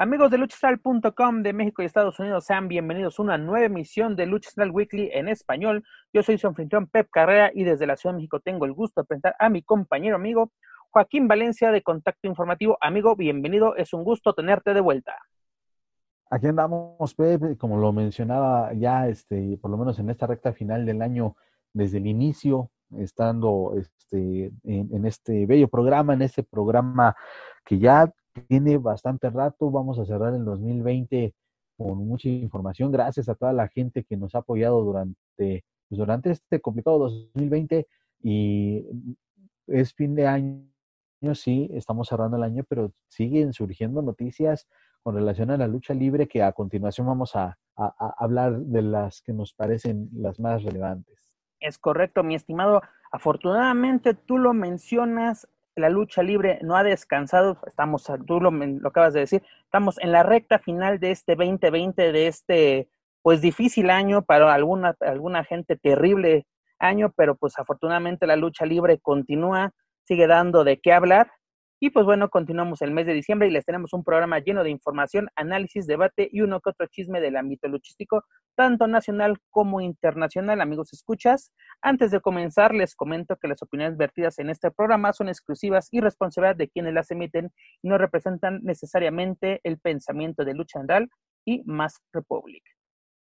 Amigos de luchastral.com de México y Estados Unidos, sean bienvenidos a una nueva emisión de Lucha Weekly en español. Yo soy su anfitrión Pep Carrera y desde la Ciudad de México tengo el gusto de presentar a mi compañero amigo Joaquín Valencia de Contacto Informativo. Amigo, bienvenido, es un gusto tenerte de vuelta. Aquí andamos, Pep, como lo mencionaba ya, este, por lo menos en esta recta final del año, desde el inicio, estando este, en este bello programa, en este programa que ya tiene bastante rato. Vamos a cerrar el 2020 con mucha información. Gracias a toda la gente que nos ha apoyado durante, pues, durante este complicado 2020 y es fin de año, sí, estamos cerrando el año, pero siguen surgiendo noticias con relación a la lucha libre que a continuación vamos a, hablar de las que nos parecen las más relevantes. Es correcto, mi estimado. Afortunadamente tú lo mencionas, la lucha libre no ha descansado, estamos, tú lo, lo, acabas de decir, estamos en la recta final de este 2020, de este pues difícil año para alguna, alguna gente, terrible año, pero pues afortunadamente la lucha libre continúa, sigue dando de qué hablar. Y pues bueno, continuamos el mes de diciembre y les tenemos un programa lleno de información, análisis, debate y uno que otro chisme del ámbito luchístico, tanto nacional como internacional, amigos escuchas. Antes de comenzar, les comento que las opiniones vertidas en este programa son exclusivas y responsabilidad de quienes las emiten y no representan necesariamente el pensamiento de Lucha Andal y Más Republic.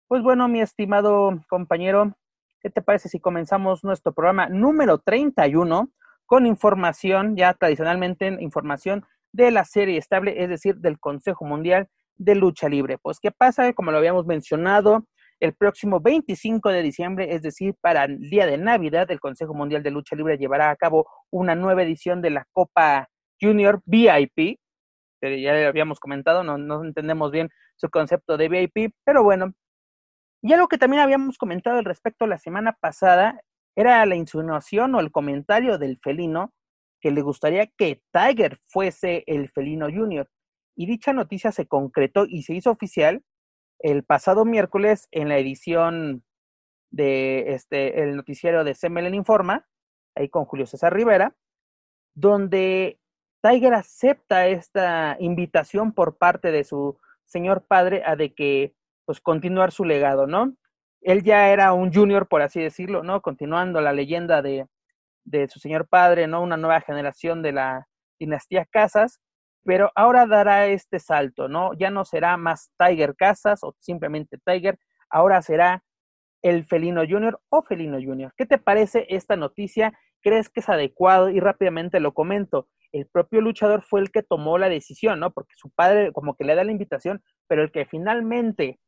Pues bueno, mi estimado compañero, ¿qué te parece si comenzamos nuestro programa número 31? Con información, ya tradicionalmente información de la serie estable, es decir, del Consejo Mundial de Lucha Libre. Pues, ¿qué pasa? Como lo habíamos mencionado, el próximo 25 de diciembre, es decir, para el día de Navidad, el Consejo Mundial de Lucha Libre llevará a cabo una nueva edición de la Copa Junior VIP. Ya lo habíamos comentado, no, no entendemos bien su concepto de VIP, pero bueno. Y algo que también habíamos comentado al respecto la semana pasada era la insinuación o el comentario del felino que le gustaría que Tiger fuese el felino junior. Y dicha noticia se concretó y se hizo oficial el pasado miércoles en la edición de este el noticiero de Semelen Informa, ahí con Julio César Rivera, donde Tiger acepta esta invitación por parte de su señor padre a de que pues continuar su legado, ¿no? Él ya era un junior, por así decirlo, ¿no? Continuando la leyenda de, de su señor padre, ¿no? Una nueva generación de la dinastía Casas, pero ahora dará este salto, ¿no? Ya no será más Tiger Casas o simplemente Tiger, ahora será el Felino Junior o Felino Junior. ¿Qué te parece esta noticia? ¿Crees que es adecuado? Y rápidamente lo comento. El propio luchador fue el que tomó la decisión, ¿no? Porque su padre como que le da la invitación, pero el que finalmente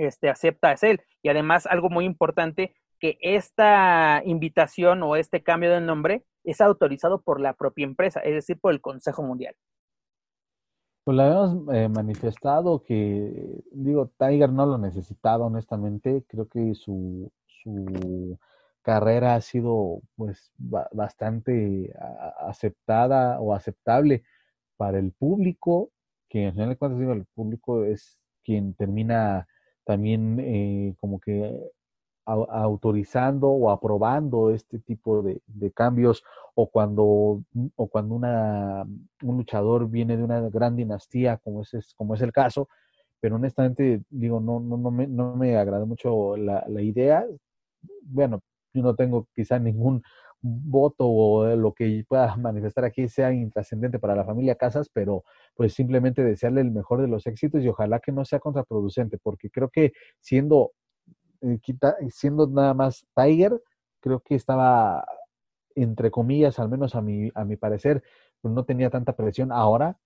este, acepta es él. Y además, algo muy importante, que esta invitación o este cambio de nombre es autorizado por la propia empresa, es decir, por el Consejo Mundial. Pues lo habíamos eh, manifestado que, digo, Tiger no lo necesitaba, honestamente. Creo que su, su carrera ha sido pues bastante aceptada o aceptable para el público, que en general cuando digo el público es quien termina también eh, como que autorizando o aprobando este tipo de, cambios o cuando, o cuando una, un luchador viene de una gran dinastía como es, como es el caso, pero honestamente digo, no, no, no, me, no me agrada mucho la, la idea. Bueno, yo no tengo quizá ningún voto o lo que pueda manifestar aquí sea intrascendente para la familia Casas, pero pues simplemente desearle el mejor de los éxitos y ojalá que no sea contraproducente, porque creo que siendo, eh, siendo nada más Tiger, creo que estaba entre comillas, al menos a mi, a mi parecer, pues no tenía tanta presión. Ahora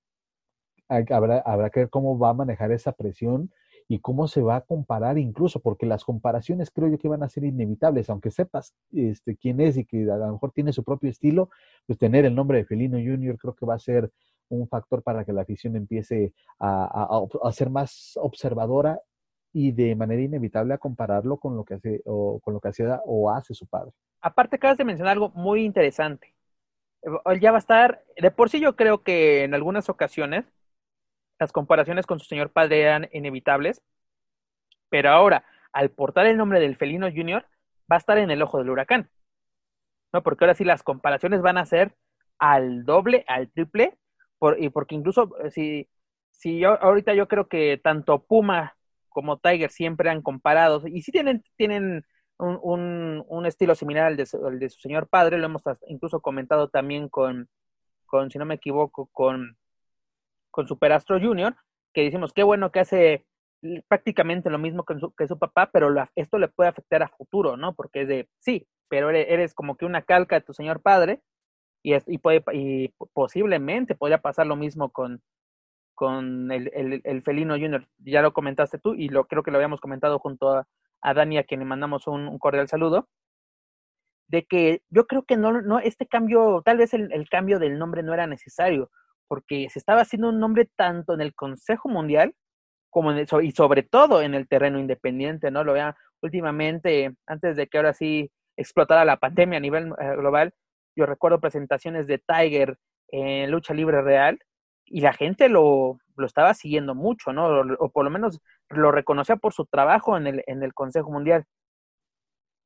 habrá, habrá que ver cómo va a manejar esa presión y cómo se va a comparar incluso, porque las comparaciones creo yo que van a ser inevitables, aunque sepas este, quién es y que a lo mejor tiene su propio estilo, pues tener el nombre de Felino Junior creo que va a ser un factor para que la afición empiece a, a, ser más observadora y de manera inevitable a compararlo con lo que hace o con lo que o hace su padre. Aparte acabas de mencionar algo muy interesante. Ya va a estar, de por sí yo creo que en algunas ocasiones las comparaciones con su señor padre eran inevitables, pero ahora, al portar el nombre del felino junior, va a estar en el ojo del huracán. ¿No? Porque ahora sí las comparaciones van a ser al doble, al triple, por, y porque incluso eh, si, si yo ahorita yo creo que tanto Puma como Tiger siempre han comparado, y sí tienen, tienen un, un, estilo similar al de, al de, su señor padre, lo hemos incluso comentado también con, con si no me equivoco, con con Superastro Junior, que decimos, qué bueno que hace prácticamente lo mismo que su, que su papá, pero esto le puede afectar a futuro, ¿no? Porque es de, sí, pero eres, como que una calca de tu señor padre y, y, puede, y posiblemente podría pasar lo mismo con, con el, el, felino junior. Ya lo comentaste tú y lo creo que lo habíamos comentado junto a, a Dani, a quien le mandamos un, cordial saludo, de que yo creo que no, no este cambio, tal vez el, el cambio del nombre no era necesario, porque se estaba haciendo un nombre tanto en el Consejo Mundial como en el, y sobre todo en el terreno independiente, ¿no? Lo vean últimamente, antes de que ahora sí explotara la pandemia a nivel eh, global, yo recuerdo presentaciones de Tiger en lucha libre real y la gente lo, lo estaba siguiendo mucho, ¿no? O, por lo menos lo reconocía por su trabajo en el, en el Consejo Mundial.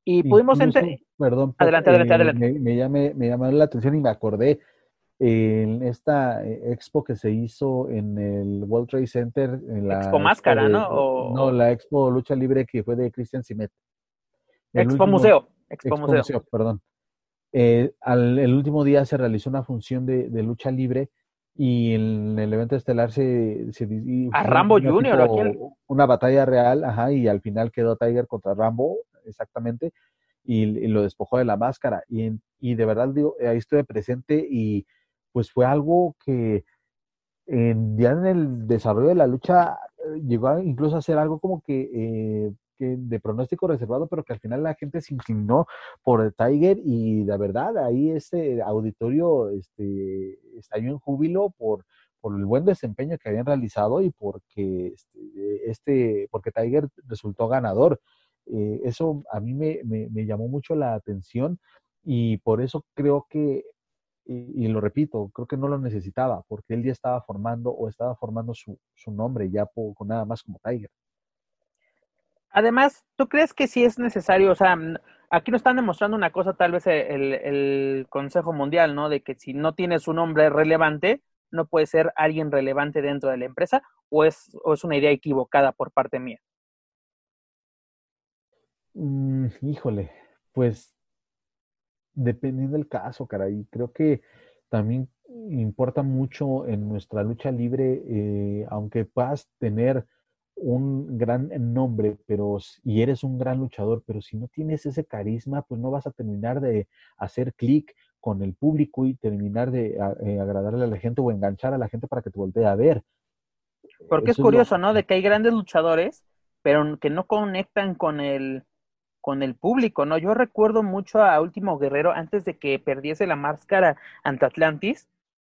Y pudimos entender. Perdón, adelante, adelante, adelante. Me, me, llamé, me llamó la atención y me acordé en esta eh, expo que se hizo en el World Trade Center. En la expo Máscara, ¿no? No, la Expo Lucha Libre que fue de Christian Simet. expo Museo. Expo, Museo. Perdón. Eh, al, el último día se realizó una función de, de, lucha libre y en el evento estelar se... se a Rambo Jr. Una, una batalla real, ajá, y al final quedó Tiger contra Rambo, exactamente, y, y lo despojó de la máscara. Y, y de verdad, digo, ahí estuve presente y pues fue algo que en, ya en el desarrollo de la lucha eh, llegó incluso a ser algo como que, eh, que, de pronóstico reservado, pero que al final la gente se inclinó por Tiger y la verdad ahí este auditorio este, estalló en júbilo por, por el buen desempeño que habían realizado y porque este, este porque Tiger resultó ganador. Eh, eso a mí me, me, llamó mucho la atención y por eso creo que y, lo repito, creo que no lo necesitaba, porque él ya estaba formando o estaba formando su, su nombre ya con nada más como Tiger. Además, ¿tú crees que sí es necesario? O sea, aquí nos están demostrando una cosa, tal vez el, el, Consejo Mundial, ¿no? De que si no tienes un nombre relevante, no puede ser alguien relevante dentro de la empresa, o es, o es una idea equivocada por parte mía. Mm, híjole, pues dependiendo del caso, caray. Creo que también importa mucho en nuestra lucha libre, eh, aunque puedas tener un gran nombre, pero y eres un gran luchador, pero si no tienes ese carisma, pues no vas a terminar de hacer clic con el público y terminar de eh, agradarle a la gente o enganchar a la gente para que te voltee a ver. Porque es curioso, ¿no? De que hay grandes luchadores, pero que no conectan con el con el público, ¿no? Yo recuerdo mucho a Último Guerrero antes de que perdiese la máscara ante Atlantis,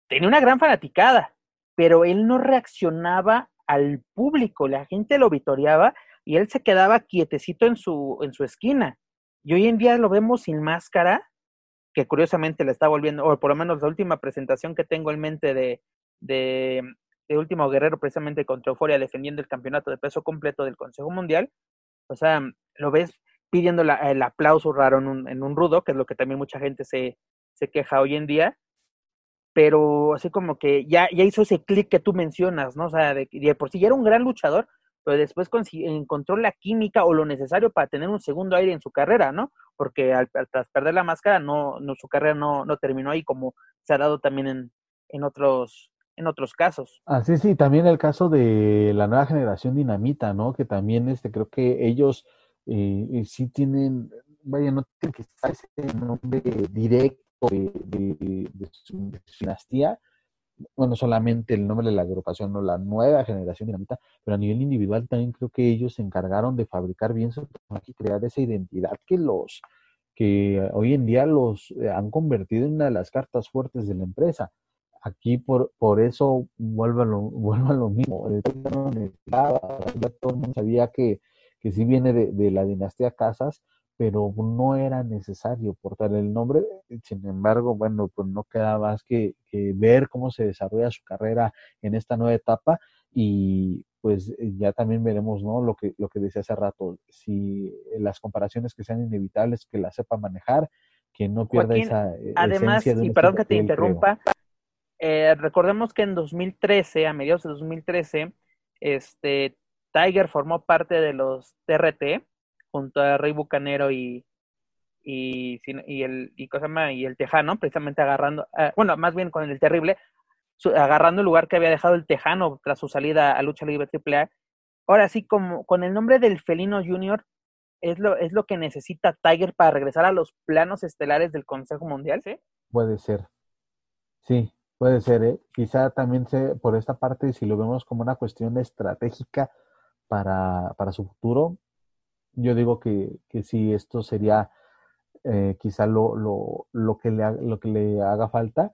tenía una gran fanaticada, pero él no reaccionaba al público, la gente lo vitoreaba y él se quedaba quietecito en su, en su esquina. Y hoy en día lo vemos sin máscara, que curiosamente le está volviendo, o por lo menos la última presentación que tengo en mente de, de, de Último Guerrero, precisamente contra Euforia, defendiendo el campeonato de peso completo del Consejo Mundial, o sea, lo ves pidiendo el aplauso raro en un, en un, rudo, que es lo que también mucha gente se, se queja hoy en día, pero así como que ya, ya hizo ese clic que tú mencionas, ¿no? O sea, de, de, por sí ya era un gran luchador, pero después encontró la química o lo necesario para tener un segundo aire en su carrera, ¿no? Porque al, tras perder la máscara, no, no su carrera no, no terminó ahí como se ha dado también en, en otros en otros casos. Ah, sí, sí, también el caso de la nueva generación Dinamita, ¿no? Que también este creo que ellos eh, sí tienen, vaya, no tienen que estar ese nombre directo de, su, dinastía, bueno, solamente el nombre de la agrupación, no la nueva generación dinamita, pero a nivel individual también creo que ellos se encargaron de fabricar bien su y crear esa identidad que los que hoy en día los eh, han convertido en una de las cartas fuertes de la empresa. Aquí por, por eso vuelve a lo, vuelve lo mismo. todo el mundo sabía que, que sí viene de, de la dinastía Casas, pero no era necesario portar el nombre. Sin embargo, bueno, pues no queda más que, ver cómo se desarrolla su carrera en esta nueva etapa y pues eh, ya también veremos, ¿no? Lo que, lo que decía hace rato, si las comparaciones que sean inevitables, que la sepa manejar, que no pierda esa eh, Además, y perdón que te interrumpa, eh, recordemos que en 2013, a mediados de 2013, este, Tiger formó parte de los TRT, junto a Rey Bucanero y, y, y el y, cosa y el Tejano, precisamente agarrando, ah, bueno, más bien con el terrible, agarrando el lugar que había dejado el Tejano tras su salida a lucha libre AAA. Ahora sí, como con el nombre del Felino Junior, es lo, es lo que necesita Tiger para regresar a los planos estelares del Consejo Mundial, ¿sí? Puede ser. Sí, puede ser, ¿eh? Quizá también se, por esta parte, si lo vemos como una cuestión estratégica para, para su futuro, yo digo que, que sí, esto sería eh, quizá lo, lo, lo, que le, lo que le haga falta.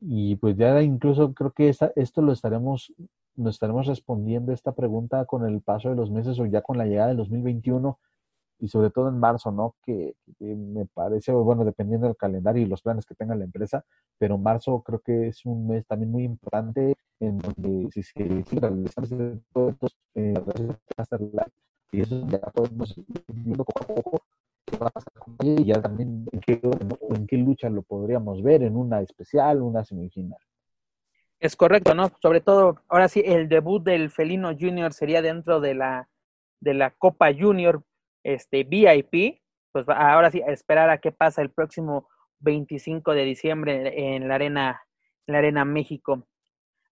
Y pues ya incluso creo que esta, esto lo estaremos, estaremos respondiendo esta pregunta con el paso de los meses o ya con la llegada del 2021 y sobre todo en marzo, ¿no? Que, me parece, bueno, dependiendo del calendario y los planes que tenga la empresa, pero marzo creo que es un mes también muy importante en donde si se realizan todos estos eh, y eso ya podemos ir viendo poco a poco qué va a pasar con ella y ya también en qué, en qué lucha lo podríamos ver, en una especial, una semifinal. Es correcto, ¿no? Sobre todo, ahora sí, el debut del Felino Junior sería dentro de la, de la Copa Junior este, VIP. Pues ahora sí, a esperar a qué pasa el próximo 25 de diciembre en la Arena, en la Arena México.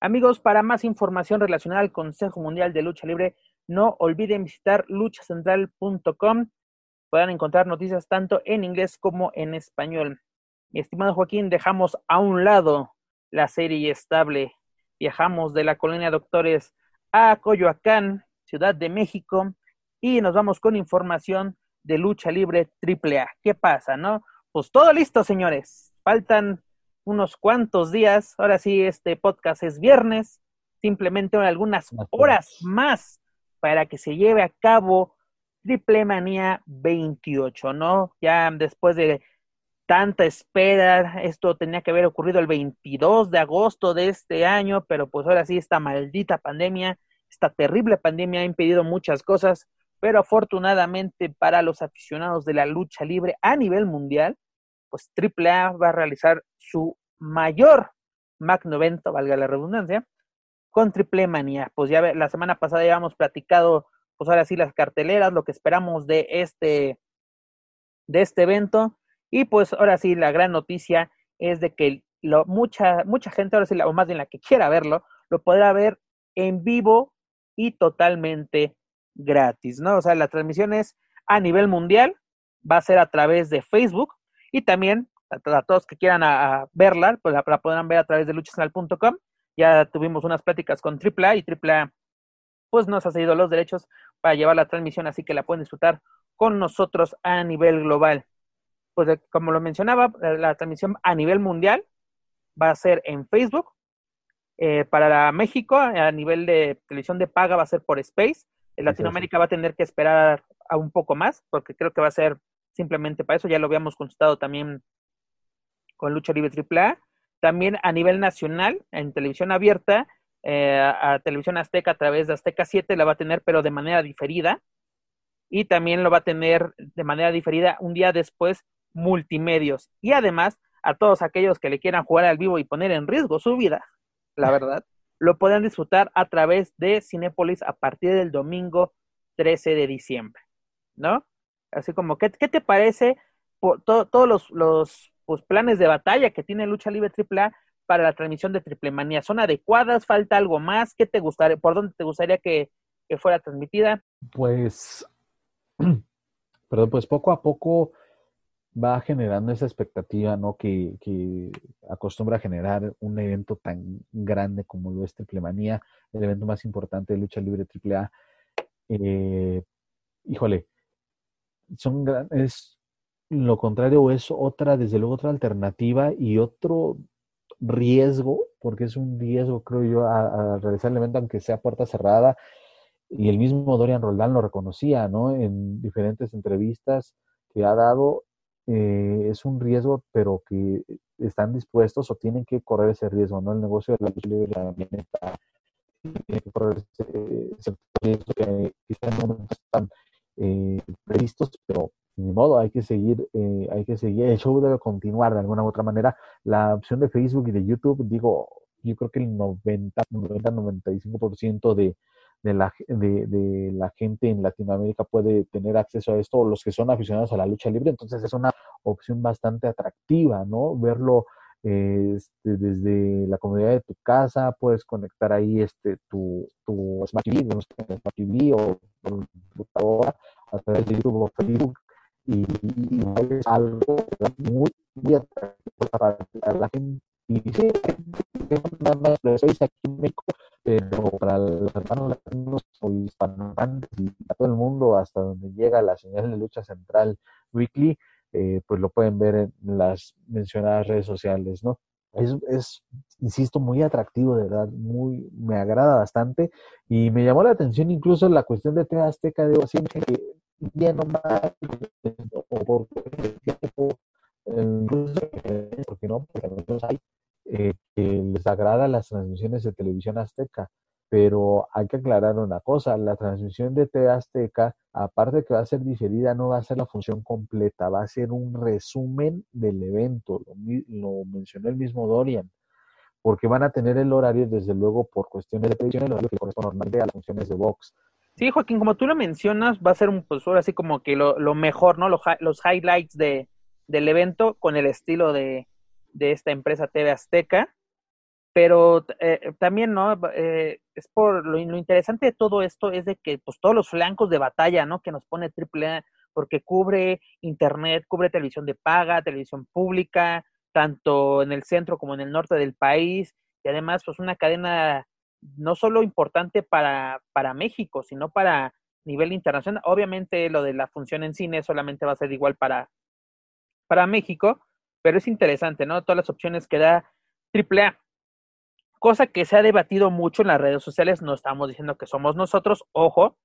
Amigos, para más información relacionada al Consejo Mundial de Lucha Libre, no olviden visitar luchacentral.com. Puedan encontrar noticias tanto en inglés como en español. Mi estimado Joaquín, dejamos a un lado la serie estable. Viajamos de la colonia Doctores a Coyoacán, Ciudad de México, y nos vamos con información de lucha libre AAA. ¿Qué pasa, no? Pues todo listo, señores. Faltan unos cuantos días. Ahora sí, este podcast es viernes. Simplemente algunas horas más para que se lleve a cabo Triple Manía 28, ¿no? Ya después de tanta espera, esto tenía que haber ocurrido el 22 de agosto de este año, pero pues ahora sí, esta maldita pandemia, esta terrible pandemia ha impedido muchas cosas, pero afortunadamente para los aficionados de la lucha libre a nivel mundial, pues AAA va a realizar su mayor magno evento, valga la redundancia, con Triple Manía. Pues ya la semana pasada ya hemos platicado, pues ahora sí, las carteleras, lo que esperamos de este, de este evento. Y pues ahora sí, la gran noticia es de que lo, mucha, mucha gente, ahora sí, o más bien la que quiera verlo, lo podrá ver en vivo y totalmente gratis, ¿no? O sea, la transmisión es a nivel mundial, va a ser a través de Facebook y también a, todos que quieran a, verla, pues la, podrán ver a través de luchasnal.com ya tuvimos unas pláticas con AAA y AAA pues nos ha cedido los derechos para llevar la transmisión, así que la pueden disfrutar con nosotros a nivel global. Pues como lo mencionaba, la, transmisión a nivel mundial va a ser en Facebook. Eh, para México, a nivel de televisión de paga, va a ser por Space. En Latinoamérica va a tener que esperar a un poco más, porque creo que va a ser simplemente para eso. Ya lo habíamos consultado también con Lucha Libre AAA. También a nivel nacional, en televisión abierta, eh, a Televisión Azteca a través de Azteca 7 la va a tener, pero de manera diferida. Y también lo va a tener de manera diferida un día después multimedios. Y además, a todos aquellos que le quieran jugar al vivo y poner en riesgo su vida, la verdad, lo pueden disfrutar a través de Cinépolis a partir del domingo 13 de diciembre, ¿no? Así como, ¿qué, qué te parece por todos los, los pues, planes de batalla que tiene Lucha Libre AAA para la transmisión de Triple Manía? ¿Son adecuadas? ¿Falta algo más? ¿Qué te gustaría, por dónde te gustaría que, fuera transmitida? Pues, perdón, pues poco a poco va generando esa expectativa, ¿no? Que, que, acostumbra a generar un evento tan grande como lo es Triple Manía, el evento más importante de lucha libre AAA. Eh, híjole, son es lo contrario, es otra, desde luego, otra alternativa y otro riesgo, porque es un riesgo, creo yo, a, a realizar el evento, aunque sea puerta cerrada. Y el mismo Dorian Roldán lo reconocía, ¿no? En diferentes entrevistas que ha dado, eh, es un riesgo, pero que están dispuestos o tienen que correr ese riesgo, ¿no? El negocio de la libre también está, tiene que correr ese, riesgo que quizás no están eh, previstos, pero ni modo, hay que seguir, eh, hay que seguir, el show debe continuar de alguna u otra manera. La opción de Facebook y de YouTube, digo, yo creo que el 90, 90 95% de, de la, de, de, la gente en Latinoamérica puede tener acceso a esto, los que son aficionados a la lucha libre, entonces es una opción bastante atractiva, ¿no? Verlo este, desde la comodidad de tu casa, puedes conectar ahí este, tu, tu Smart TV, no Smart TV o tu computadora a través de YouTube o Facebook y, y, algo muy, muy atractivo para la gente. Y sí, nada más lo aquí en México, pero para los hermanos latinos o hispanohablantes y a todo el mundo, hasta donde llega la señal de lucha central weekly, eh, pues lo pueden ver en las mencionadas redes sociales, ¿no? Es, insisto, muy atractivo, de verdad, muy, me agrada bastante y me llamó la atención incluso la cuestión de TV Azteca, digo, siempre que bien o mal, o por tiempo, incluso, porque no, porque a nosotros hay eh, que les agrada las transmisiones de televisión azteca, pero hay que aclarar una cosa, la transmisión de TV Azteca, aparte de que va a ser diferida, no va a ser la función completa, va a ser un resumen del evento, lo, lo mencionó el mismo Dorian, porque van a tener el horario, desde luego, por cuestiones de televisión, el horario que corresponde normalmente a las funciones de Vox. Sí, Joaquín, como tú lo mencionas, va a ser un pues ahora así como que lo, lo mejor, ¿no? Los, los highlights de, del evento con el estilo de, de esta empresa TV Azteca, pero eh, también, ¿no? Eh, es por lo, interesante de todo esto es de que, pues, todos los flancos de batalla, ¿no? Que nos pone AAA, porque cubre internet, cubre televisión de paga, televisión pública, tanto en el centro como en el norte del país, y además, pues, una cadena no solo importante para, para México, sino para nivel internacional. Obviamente, lo de la función en cine solamente va a ser igual para, para México, pero es interesante, ¿no? Todas las opciones que da AAA. Cosa que se ha debatido mucho en las redes sociales, no estamos diciendo que somos nosotros, ojo,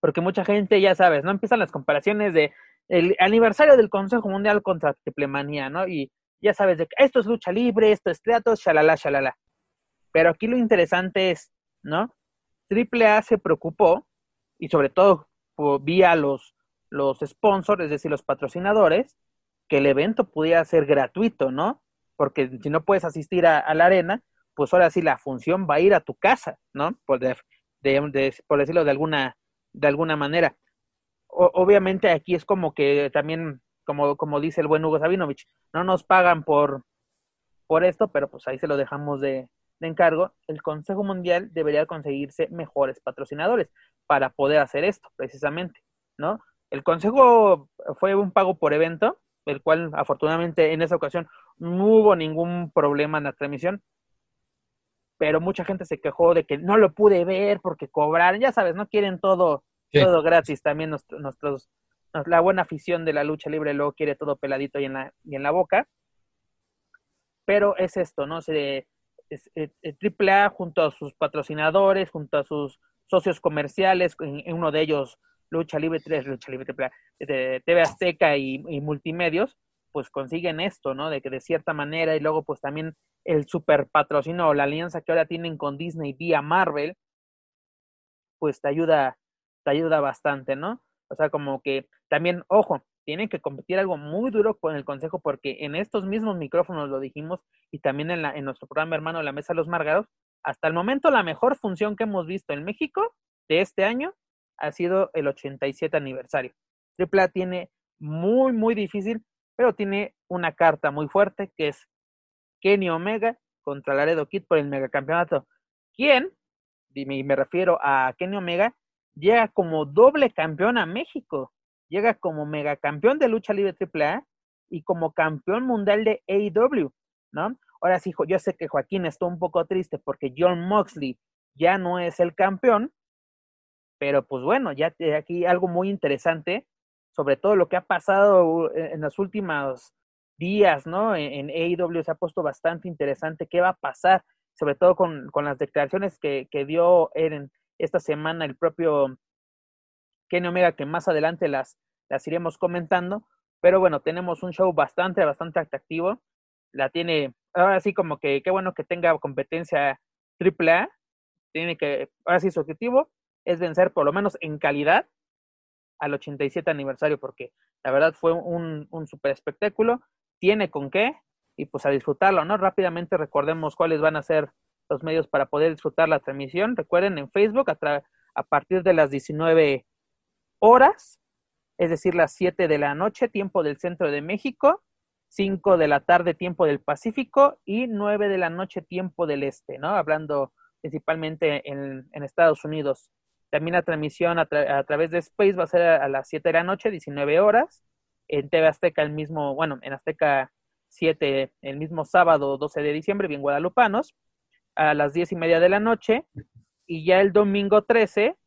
porque mucha gente, ya sabes, ¿no? Empiezan las comparaciones de el aniversario del Consejo Mundial contra Triple Manía, ¿no? Y ya sabes de que esto es lucha libre, esto es teatro, shalala, shalala. Pero aquí lo interesante es, ¿no? AAA se preocupó, y sobre todo vía los, los sponsors, es decir, los patrocinadores, que el evento pudiera ser gratuito, ¿no? Porque si no puedes asistir a, la arena, pues ahora sí la función va a ir a tu casa, ¿no? Por, de, de, por decirlo de alguna, de alguna manera. Obviamente aquí es como que también, como, como dice el buen Hugo Sabinovich, no nos pagan por, por esto, pero pues ahí se lo dejamos de, de encargo. El Consejo Mundial debería conseguirse mejores patrocinadores para poder hacer esto, precisamente, ¿no? El Consejo fue un pago por evento, el cual afortunadamente en esa ocasión no hubo ningún problema en la transmisión, pero mucha gente se quejó de que no lo pude ver porque cobraron, ya sabes, no quieren todo, sí. todo gratis, también nuestros, nuestros, la buena afición de la lucha libre luego quiere todo peladito y en la, y en la boca, pero es esto, ¿no? Se, es, es, es AAA junto a sus patrocinadores, junto a sus socios comerciales, en, en uno de ellos Lucha Libre 3, Lucha Libre de TV Azteca y, y, multimedios, pues consiguen esto, ¿no? De que de cierta manera, y luego pues también el super patrocinio o la alianza que ahora tienen con Disney vía Marvel, pues te ayuda, te ayuda bastante, ¿no? O sea, como que también, ojo, tienen que competir algo muy duro con el consejo porque en estos mismos micrófonos lo dijimos y también en, la, en nuestro programa hermano La Mesa de los Margaros, hasta el momento la mejor función que hemos visto en México de este año ha sido el 87 aniversario. AAA tiene muy, muy difícil, pero tiene una carta muy fuerte que es Kenny Omega contra Laredo Kid por el megacampeonato. ¿Quién? Y me refiero a Kenny Omega, llega como doble campeón a México. llega como megacampeón de lucha libre AAA y como campeón mundial de AEW, ¿no? Ahora sí, yo sé que Joaquín está un poco triste porque John Moxley ya no es el campeón, pero pues bueno, ya aquí algo muy interesante sobre todo lo que ha pasado en los últimos días, ¿no? En, AEW se ha puesto bastante interesante qué va a pasar, sobre todo con, las declaraciones que, dio en esta semana el propio Kenny Omega, que más adelante las, las iremos comentando. Pero bueno, tenemos un show bastante, bastante atractivo. La tiene, ahora sí como que qué bueno que tenga competencia AAA. Tiene que, ahora sí su objetivo es vencer por lo menos en calidad al 87 aniversario, porque la verdad fue un, un super espectáculo. Tiene con qué y pues a disfrutarlo, ¿no? Rápidamente recordemos cuáles van a ser los medios para poder disfrutar la transmisión. Recuerden en Facebook a, a partir de las 19 horas, es decir, las 7 de la noche, tiempo del centro de México, 5 de la tarde, tiempo del Pacífico, y 9 de la noche, tiempo del Este, ¿no? Hablando principalmente en, Estados Unidos. También la transmisión a, través de Space va a ser a, las 7 de la noche, 19 horas. En TV Azteca el mismo, bueno, en Azteca 7, el mismo sábado 12 de diciembre, bien guadalupanos, a las 10 y media de la noche. Y ya el domingo 13,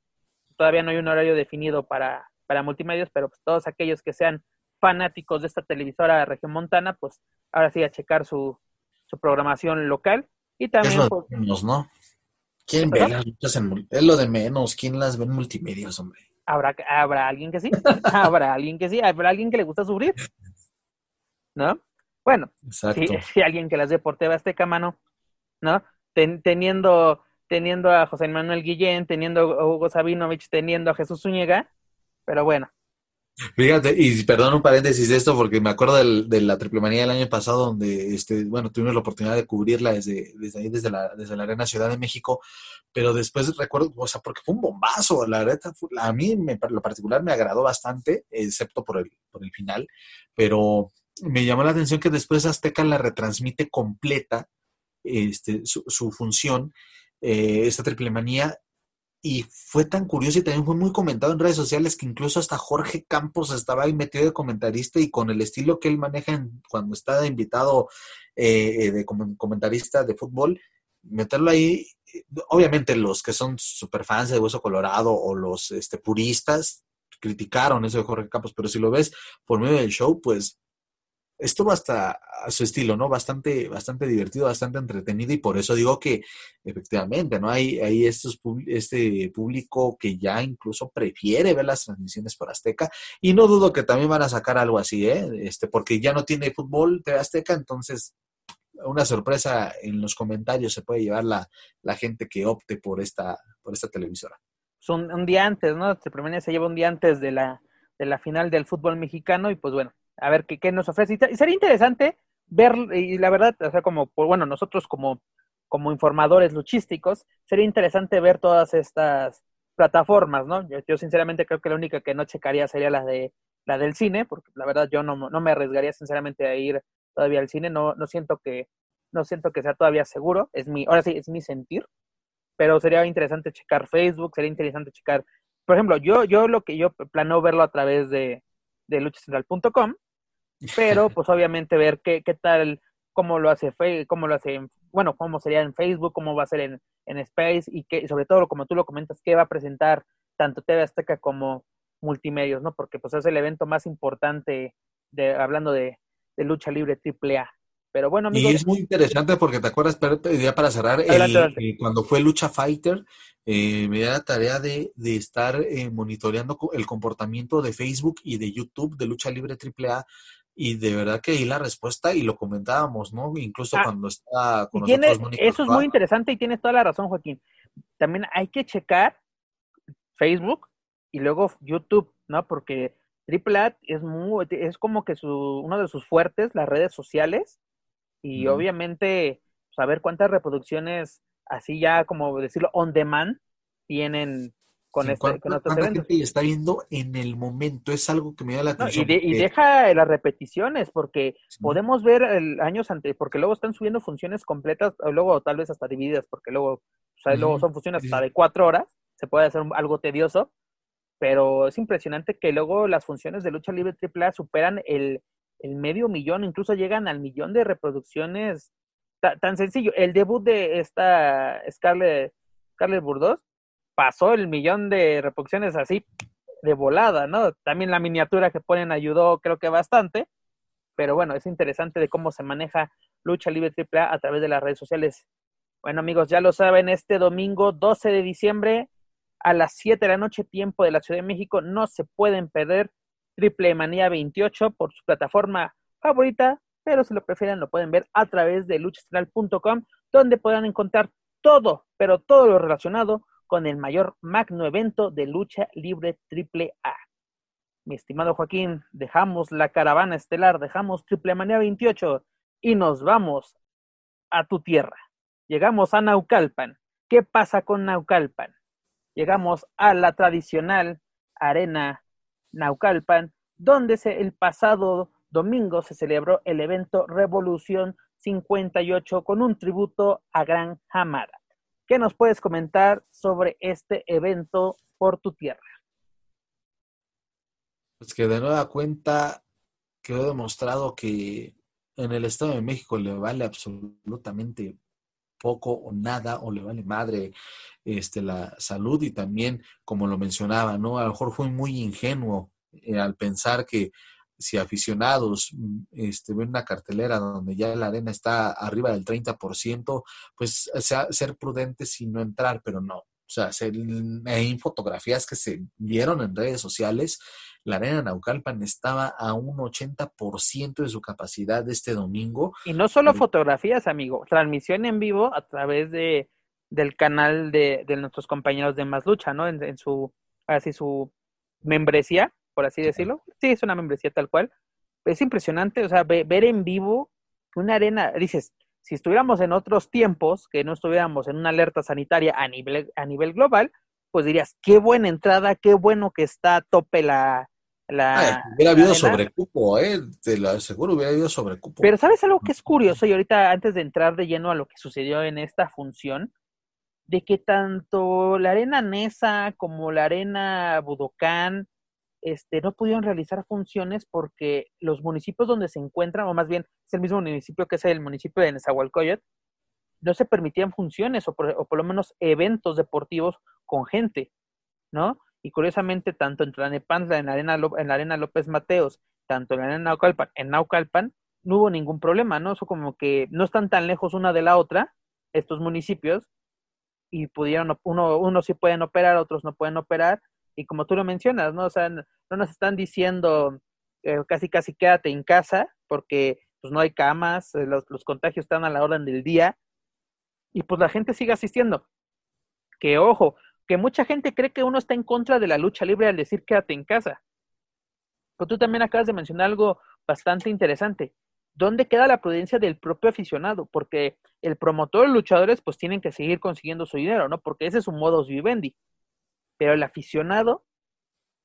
todavía no hay un horario definido para, para multimedios, pero pues todos aquellos que sean fanáticos de esta televisora de región montana, pues ahora sí a checar su, su programación local. Y también... Pues menos, ¿no? ¿Quién ve las luchas en Es lo de menos. ¿Quién las ve en multimedios, hombre? ¿Habrá, ¿Habrá alguien que sí? ¿Habrá alguien que sí? ¿Habrá alguien que le gusta sufrir? ¿No? Bueno, si, alguien que las ve por TV Azteca, mano, ¿no? teniendo, teniendo a José Manuel Guillén, teniendo a Hugo Sabinovich, teniendo a Jesús Zúñiga, pero bueno, Fíjate, y perdón un paréntesis de esto, porque me acuerdo de la triple manía del año pasado, donde este, bueno, tuvimos la oportunidad de cubrirla desde, desde ahí, desde la, desde la Arena Ciudad de México, pero después recuerdo, o sea, porque fue un bombazo, la verdad, a mí me, lo particular me agradó bastante, excepto por el, por el final, pero me llamó la atención que después Azteca la retransmite completa, este, su, su función, eh, esta triple manía, y fue tan curioso y también fue muy comentado en redes sociales que incluso hasta Jorge Campos estaba ahí metido de comentarista y con el estilo que él maneja cuando está de invitado eh, de comentarista de fútbol, meterlo ahí, obviamente los que son super fans de Hueso Colorado o los este, puristas criticaron eso de Jorge Campos, pero si lo ves por medio del show, pues estuvo hasta a su estilo, ¿no? Bastante, bastante divertido, bastante entretenido y por eso digo que efectivamente, ¿no? Hay, hay estos, este público que ya incluso prefiere ver las transmisiones por Azteca y no dudo que también van a sacar algo así, ¿eh? Este, porque ya no tiene fútbol de Azteca, entonces una sorpresa en los comentarios se puede llevar la, la gente que opte por esta, por esta televisora. Son un día antes, ¿no? Se, se lleva un día antes de la, de la final del fútbol mexicano y pues bueno, a ver qué, nos ofrece. Y sería interesante ver, y la verdad, o sea, como, bueno, nosotros como, como informadores luchísticos, sería interesante ver todas estas plataformas, ¿no? Yo, sinceramente creo que la única que no checaría sería la de la del cine, porque la verdad yo no, no me arriesgaría sinceramente a ir todavía al cine, no, no siento que, no siento que sea todavía seguro, es mi, ahora sí, es mi sentir, pero sería interesante checar Facebook, sería interesante checar, por ejemplo, yo, yo lo que yo planeo verlo a través de, de luchacentral.com, pero pues obviamente ver qué, qué tal, cómo lo hace, cómo lo hace, bueno, cómo sería en Facebook, cómo va a ser en, en Space y que, sobre todo, como tú lo comentas, qué va a presentar tanto TV Azteca como multimedios, ¿no? Porque pues es el evento más importante de, hablando de, de lucha libre AAA. Pero bueno, amigos, Y es muy interesante porque te acuerdas, pero ya para cerrar, eh, cuando fue Lucha Fighter, eh, me da la tarea de, de estar eh, monitoreando el comportamiento de Facebook y de YouTube de Lucha Libre AAA y de verdad que ahí la respuesta, y lo comentábamos, ¿no? Incluso ah, cuando está con nosotros Eso es muy interesante y tienes toda la razón, Joaquín. También hay que checar Facebook y luego YouTube, ¿no? Porque AAA es muy, es como que su, uno de sus fuertes, las redes sociales, y obviamente saber cuántas reproducciones así ya, como decirlo, on demand tienen con este con otros eventos. gente está viendo en el momento, es algo que me da la atención. y, deja las repeticiones, porque podemos ver el años antes, porque luego están subiendo funciones completas, o luego tal vez hasta divididas, porque luego, o sea, luego son funciones hasta de cuatro horas, se puede hacer algo tedioso, pero es impresionante que luego las funciones de lucha libre AAA superan el, el medio millón, incluso llegan al millón de reproducciones. tan sencillo, el debut de esta Scarlett, Scarlett Burdos pasó el millón de reproducciones así de volada, ¿no? También la miniatura que ponen ayudó, creo que bastante, pero bueno, es interesante de cómo se maneja Lucha Libre AAA a través de las redes sociales. Bueno, amigos, ya lo saben, este domingo 12 de diciembre a las 7 de la noche, tiempo de la Ciudad de México, no se pueden perder Triple Manía 28 por su plataforma favorita, pero si lo prefieren lo pueden ver a través de luchastral.com, donde podrán encontrar todo, pero todo lo relacionado con el mayor magno evento de lucha libre triple A. Mi estimado Joaquín, dejamos la caravana estelar, dejamos Triple Manía 28 y nos vamos a tu tierra. Llegamos a Naucalpan. ¿Qué pasa con Naucalpan? Llegamos a la tradicional arena Naucalpan, donde el pasado domingo se celebró el evento Revolución 58 con un tributo a Gran Hamada. ¿Qué nos puedes comentar sobre este evento por tu tierra? Pues que de nueva cuenta quedó demostrado que en el Estado de México le vale absolutamente poco o nada o le vale madre este, la salud y también, como lo mencionaba, ¿no? A lo mejor fue muy ingenuo eh, al pensar que si aficionados mm, este, ven una cartelera donde ya la arena está arriba del 30%, pues ser prudentes y no entrar, pero no. O sea, hay fotografías que se vieron en redes sociales. La arena Naucalpan estaba a un 80% de su capacidad este domingo. Y no solo fotografías, amigo, transmisión en vivo a través de del canal de, de nuestros compañeros de Más Lucha, ¿no? En, en su, así su membresía, por así decirlo. Sí, es una membresía tal cual. Es impresionante, o sea, ver en vivo una arena, dices, si estuviéramos en otros tiempos, que no estuviéramos en una alerta sanitaria a nivel, a nivel global, pues dirías, qué buena entrada, qué bueno que está a tope la... la hubiera habido sobrecupo, ¿eh? Te lo aseguro, hubiera habido sobrecupo. Pero ¿sabes algo que es curioso? Y ahorita, antes de entrar de lleno a lo que sucedió en esta función, de que tanto la arena Nesa como la arena Budokán este, no pudieron realizar funciones porque los municipios donde se encuentran, o más bien es el mismo municipio que es el municipio de Nezahualcóyotl, no se permitían funciones o por, lo menos eventos deportivos con gente, ¿no? Y curiosamente, tanto en Tlanepantla, en la arena, en la arena López Mateos, tanto en la arena Naucalpan, en Naucalpan, no hubo ningún problema, ¿no? Eso como que no están tan lejos una de la otra, estos municipios, y pudieron, uno, unos sí pueden operar, otros no pueden operar, y como tú lo mencionas, ¿no? O sea, no nos están diciendo eh, casi casi quédate en casa porque pues no hay camas, eh, los, contagios están a la orden del día y pues la gente sigue asistiendo. Que ojo, que mucha gente cree que uno está en contra de la lucha libre al decir quédate en casa. Pero tú también acabas de mencionar algo bastante interesante. ¿Dónde queda la prudencia del propio aficionado? Porque el promotor y los luchadores pues tienen que seguir consiguiendo su dinero, ¿no? Porque ese es un modus vivendi pero el aficionado,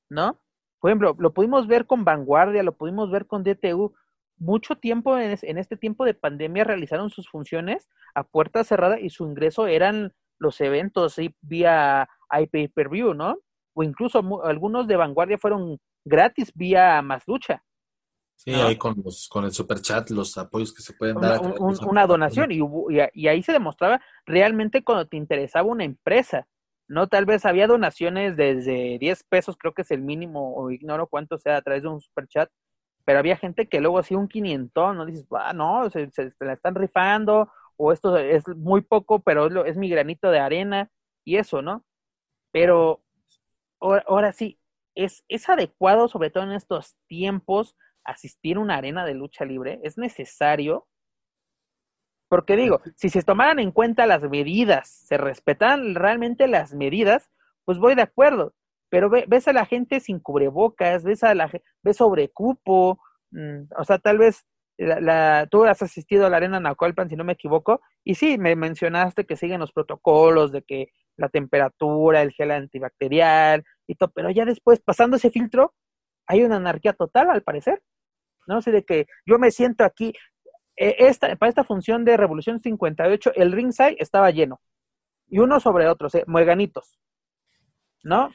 ¿no? Por ejemplo, lo pudimos ver con Vanguardia, lo pudimos ver con DTU. Mucho tiempo en, este tiempo de pandemia realizaron sus funciones a puerta cerrada y su ingreso eran los eventos vía iPay-per-view, ¿no? O incluso algunos de Vanguardia fueron gratis vía Más Lucha. Sí, ahí con, los, con el super chat, los apoyos que se pueden dar. una donación y, y, ahí se demostraba realmente cuando te interesaba una empresa, ¿no? Tal vez había donaciones desde 10 pesos, creo que es el mínimo, o ignoro cuánto sea a través de un super chat, pero había gente que luego hacía un 500, ¿no? Dices, ah, no, se, la están rifando, o esto es muy poco, pero es, es mi granito de arena, y eso, ¿no? Pero ahora, sí, ¿es, ¿es adecuado, sobre todo en estos tiempos, asistir a una arena de lucha libre? ¿Es necesario? Porque digo, si se tomaran en cuenta las medidas, se respetaran realmente las medidas, pues voy de acuerdo. Pero ves a la gente sin cubrebocas, ves a la ves sobrecupo, mm, o sea, tal vez la, tú has asistido a la arena Naucalpan, si no me equivoco, y sí, me mencionaste que siguen los protocolos de que la temperatura, el gel antibacterial y todo, pero ya después, pasando ese filtro, hay una anarquía total, al parecer. ¿no? sé de que yo me siento aquí, esta, para esta función de Revolución 58, el ringside estaba lleno. Y uno sobre otro, eh, mueganitos. ¿No?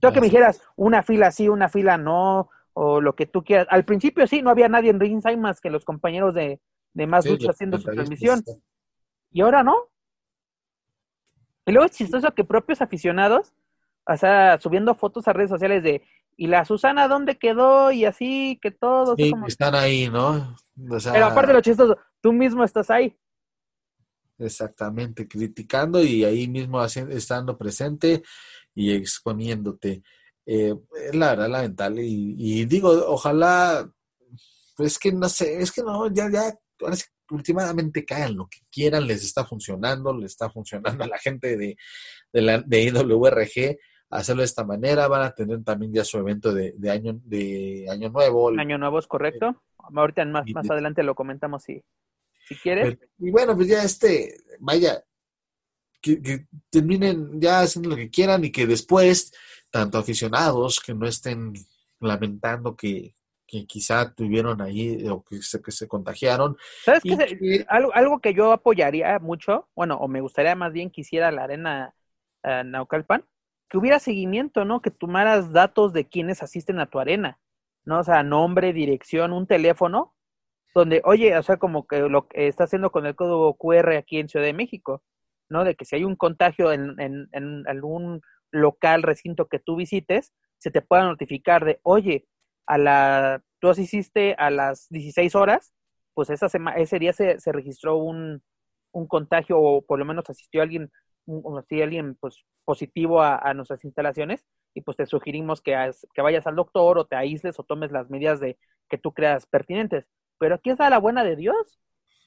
Yo que me dijeras una fila sí, una fila no, o lo que tú quieras. Al principio sí, no había nadie en ringside más que los compañeros de, de más lucha haciendo su transmisión. Y ahora no. Y luego es chistoso que propios aficionados, o sea, subiendo fotos a redes sociales de, ¿y la Susana dónde quedó? Y así, que todos. Sí, están ahí, ¿no? Pero aparte de lo chistoso, tú mismo estás ahí. Exactamente, criticando y ahí mismo estando presente y exponiéndote. Eh, es la verdad lamentable y, digo, ojalá, pues que no sé, es que no, ya, ya, últimamente caen lo que quieran, les está funcionando, les está funcionando a la gente de, de, la, de IWRG hacerlo de esta manera, van a tener también ya su evento de, año de año nuevo. Año nuevo es correcto. Ahorita más, más adelante lo comentamos si, si quieres. Y bueno, pues ya este, vaya, que, terminen ya haciendo lo que quieran y que después, tanto aficionados que no estén lamentando que, quizá tuvieron ahí o que se, que se contagiaron. ¿Sabes qué? Algo, algo que yo apoyaría mucho, bueno, o me gustaría más bien que hiciera la arena uh, Naucalpan, que hubiera seguimiento, ¿no? Que tomaras datos de quienes asisten a tu arena, ¿no? O sea, nombre, dirección, un teléfono, donde, oye, o sea, como que lo que está haciendo con el código QR aquí en Ciudad de México, ¿no? De que si hay un contagio en, en, en algún local, recinto que tú visites, se te pueda notificar de, oye, a la, tú asististe a las 16 horas, pues esa ese día se, se registró un, un, contagio o por lo menos asistió alguien, o asistió alguien pues, positivo a, a, nuestras instalaciones y pues te sugerimos que, que vayas al doctor o te aísles o tomes las medidas de que tú creas pertinentes. Pero aquí está la buena de Dios.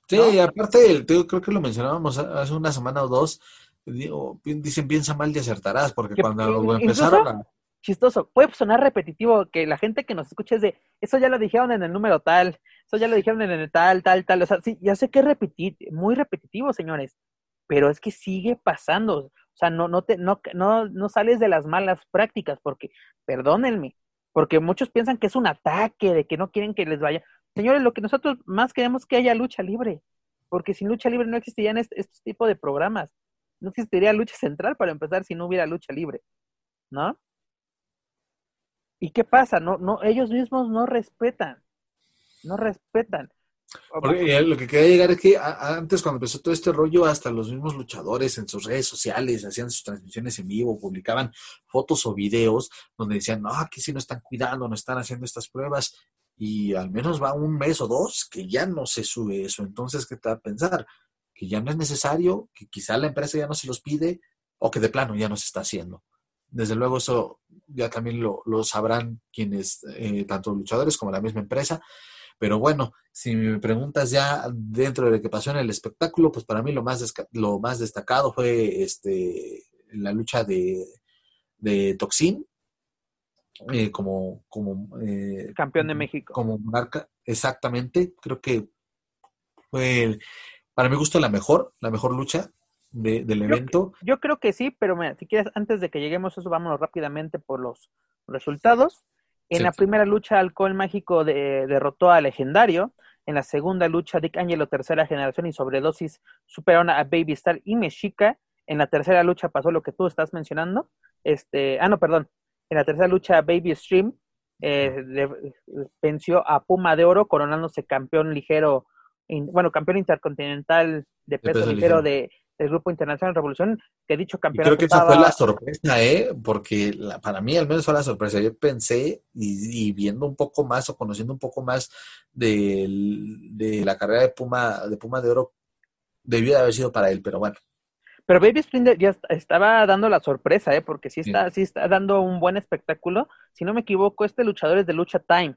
Sí, y aparte, creo que lo mencionábamos hace una semana o dos, dicen piensa mal y acertarás, porque cuando empezaron a... Chistoso, puede sonar repetitivo que la gente que nos escuche es de, eso ya lo dijeron en el número tal, eso ya lo dijeron en el tal, tal, tal, o sea, sí, ya sé que es repetir, muy repetitivo, señores, pero es que sigue pasando, o sea, no, no, te, no, no, no sales de las malas prácticas, porque, perdónenme, porque muchos piensan que es un ataque, de que no quieren que les vaya, Señores, lo que nosotros más queremos es que haya lucha libre, porque sin lucha libre no existirían este, este tipo de programas. No existiría lucha central para empezar si no hubiera lucha libre, ¿no? ¿Y qué pasa? No, no, ellos mismos no respetan, no respetan. Porque lo que quería llegar es que antes, cuando empezó todo este rollo, hasta los mismos luchadores en sus redes sociales hacían sus transmisiones en vivo, publicaban fotos o videos donde decían, no, aquí sí no están cuidando, no están haciendo estas pruebas y al menos va un mes o dos que ya no se sube eso. Entonces, ¿qué te va a pensar? Que ya no es necesario, que quizá la empresa ya no se los pide o que de plano ya no se está haciendo. Desde luego eso ya también lo, sabrán quienes, eh, tanto luchadores como la misma empresa. Pero bueno, si me preguntas ya dentro de lo que pasó en el espectáculo, pues para mí lo más, lo más destacado fue este, la lucha de, de Toxin eh, como, como eh, campeón de México. Como marca, exactamente. Creo que fue, para mi gusto, la mejor, la mejor lucha del evento. Yo creo que sí, pero si quieres, antes de que lleguemos a eso, vámonos rápidamente por los resultados. En la primera lucha, Alcohol Mágico derrotó a Legendario. En la segunda lucha, Dick Angelo, tercera generación y sobredosis, superaron a Baby Star y Mexica. En la tercera lucha pasó lo que tú estás mencionando. Este, ah, no, perdón. En la tercera lucha, Baby Stream eh, venció a Puma de Oro, coronándose campeón ligero, bueno, campeón intercontinental de peso, ligero, de, del Grupo Internacional Revolución, que dicho campeonato. creo que esa fue la sorpresa, ¿eh? Porque para mí al menos fue la sorpresa. Yo pensé, y, viendo un poco más o conociendo un poco más de, de la carrera de Puma, de Puma de Oro, debió de haber sido para él, pero bueno, pero Baby Springer ya estaba dando la sorpresa, ¿eh? Porque sí está, sí. está dando un buen espectáculo. Si no me equivoco, este luchador es de Lucha Time,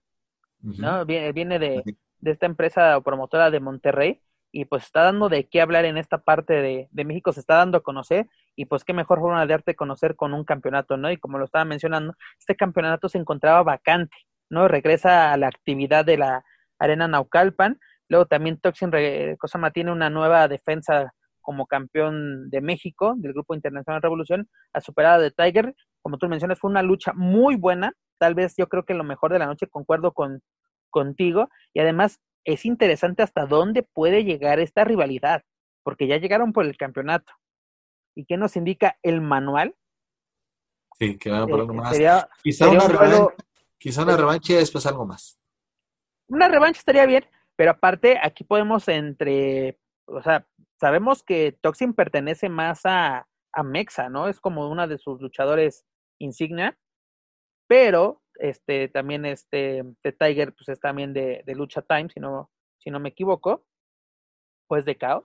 ¿no? Viene, de, esta empresa promotora de Monterrey y pues está dando de qué hablar en esta parte de, de, México, se está dando a conocer y pues qué mejor forma de darte a conocer con un campeonato, ¿no? Y como lo estaba mencionando, este campeonato se encontraba vacante, ¿no? Regresa a la actividad de la Arena Naucalpan, luego también Toxin Cosama tiene una nueva defensa como campeón de México del Grupo Internacional Revolución, a superada de Tiger. Como tú mencionas, fue una lucha muy buena. Tal vez yo creo que lo mejor de la noche concuerdo con, contigo. Y además es interesante hasta dónde puede llegar esta rivalidad, porque ya llegaron por el campeonato. ¿Y qué nos indica el manual? Sí, que van por algo Eh, más. sería- quizá, sería una un duelo- revancha, quizá una revancha y después algo más. una revancha estaría bien, pero aparte aquí podemos entre, o sea, sabemos que Toxin pertenece más a, a Mexa, ¿no? Es como una de sus luchadores insignia, pero este también este The Tiger pues es también de, de Lucha Time, si no, si no me equivoco, pues de Caos.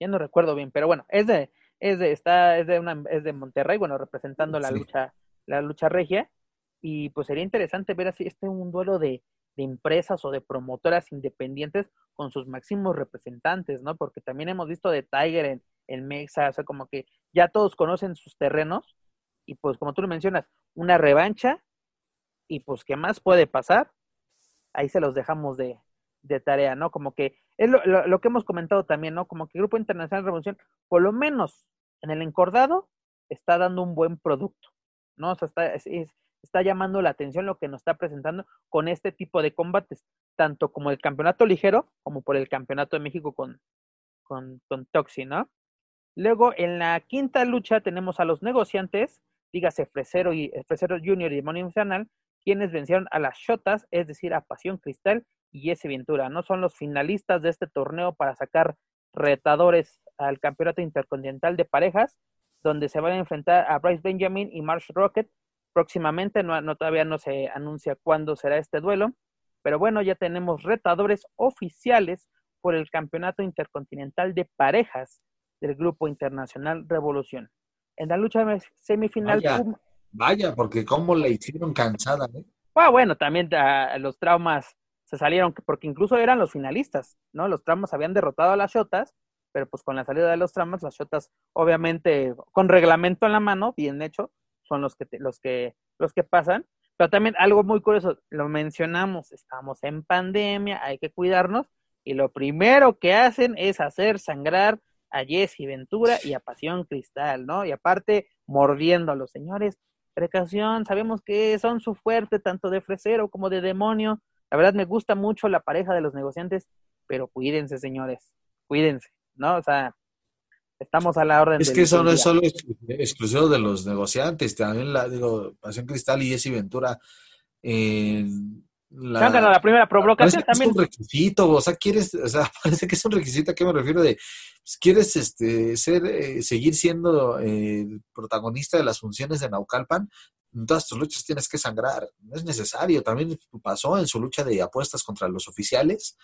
Ya no recuerdo bien, pero bueno, es de, es de, está, es de una, es de Monterrey, bueno, representando la lucha, la lucha regia, y pues sería interesante ver así este un duelo de, de empresas o de promotoras independientes con sus máximos representantes, ¿no? Porque también hemos visto de Tiger en, en Mexa, o sea, como que ya todos conocen sus terrenos, y pues como tú lo mencionas, una revancha, y pues qué más puede pasar, ahí se los dejamos de, de tarea, ¿no? Como que es lo, que hemos comentado también, ¿no? Como que el Grupo Internacional de Revolución, por lo menos en el encordado, está dando un buen producto, ¿no? O sea, está, es- es- está llamando la atención lo que nos está presentando con este tipo de combates, tanto como el campeonato ligero, como por el campeonato de México con, con, con Toxi, ¿no? Luego, en la quinta lucha tenemos a los negociantes, dígase Fresero y Fresero Junior y Demonio Infernal, quienes vencieron a las Shotas, es decir, a Pasión Cristal y ese Ventura, ¿no? Son los finalistas de este torneo para sacar retadores al campeonato intercontinental de parejas, donde se van a enfrentar a Bryce Benjamin y Marsh Rocket próximamente, no, no todavía no se anuncia cuándo será este duelo, pero bueno, ya tenemos retadores oficiales por el campeonato intercontinental de parejas del Grupo Internacional Revolución. En la lucha semifinal. Puma- Vaya, porque cómo la hicieron cansada, ¿eh? Ah, bueno, también ah, los traumas se salieron, porque incluso eran los finalistas, ¿no? Los traumas habían derrotado a las Shotas, pero pues con la salida de los traumas, las Shotas, obviamente, con reglamento en la mano, bien hecho, son los que, te- los que, los que pasan. Pero también algo muy curioso, lo mencionamos, estamos en pandemia, hay que cuidarnos, y lo primero que hacen es hacer sangrar a Jesse Ventura y a Pasión Cristal, ¿no? Y aparte, mordiendo a los señores, precaución, sabemos que son su fuerte, tanto de fresero como de demonio. La verdad me gusta mucho la pareja de los negociantes, pero cuídense, señores, cuídense, ¿no? O sea, estamos a la orden Es que eso no es solo exclu- exclusivo de los negociantes, también la, digo, Pasión Cristal y Jesse Ventura. en la, la primera Parece provocación que es también. un requisito, o sea, quieres, o sea, parece que es un requisito, ¿a qué me refiero? De, pues, quieres este, ser, eh, seguir siendo eh, el protagonista de las funciones de Naucalpan, en todas tus luchas tienes que sangrar, no es necesario, también pasó en su lucha de apuestas contra los oficiales.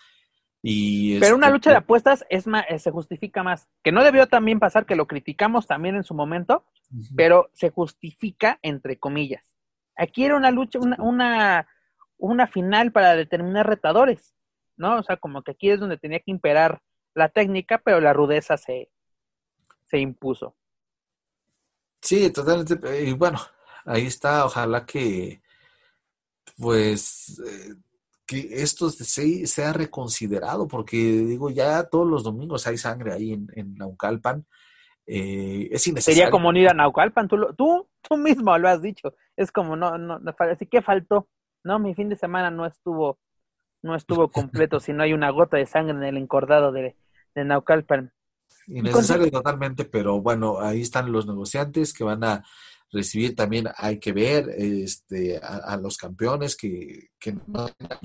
Y, Pero una este, lucha de apuestas es más, se justifica más. Que no debió también pasar, que lo criticamos también en su momento, ujú. pero se justifica entre comillas. Aquí era una lucha, una, una, una final para determinar retadores, ¿no? O sea, como que aquí es donde tenía que imperar la técnica, pero la rudeza se, se impuso. Sí, totalmente. Y bueno, ahí está. Ojalá que, pues, eh, que esto se, sea reconsiderado, porque digo, ya todos los domingos hay sangre ahí en, en Naucalpan. Eh, es innecesario. Sería como no ir a Naucalpan, tú, lo- tú, tú mismo lo has dicho. Es como, no, no, no, así que faltó. No, mi fin de semana no estuvo, no estuvo completo si no hay una gota de sangre en el encordado de, de Naucalpan. Innecesario totalmente, pero bueno, ahí están los negociantes que van a recibir también, hay que ver este, a, a los campeones que, que no tengan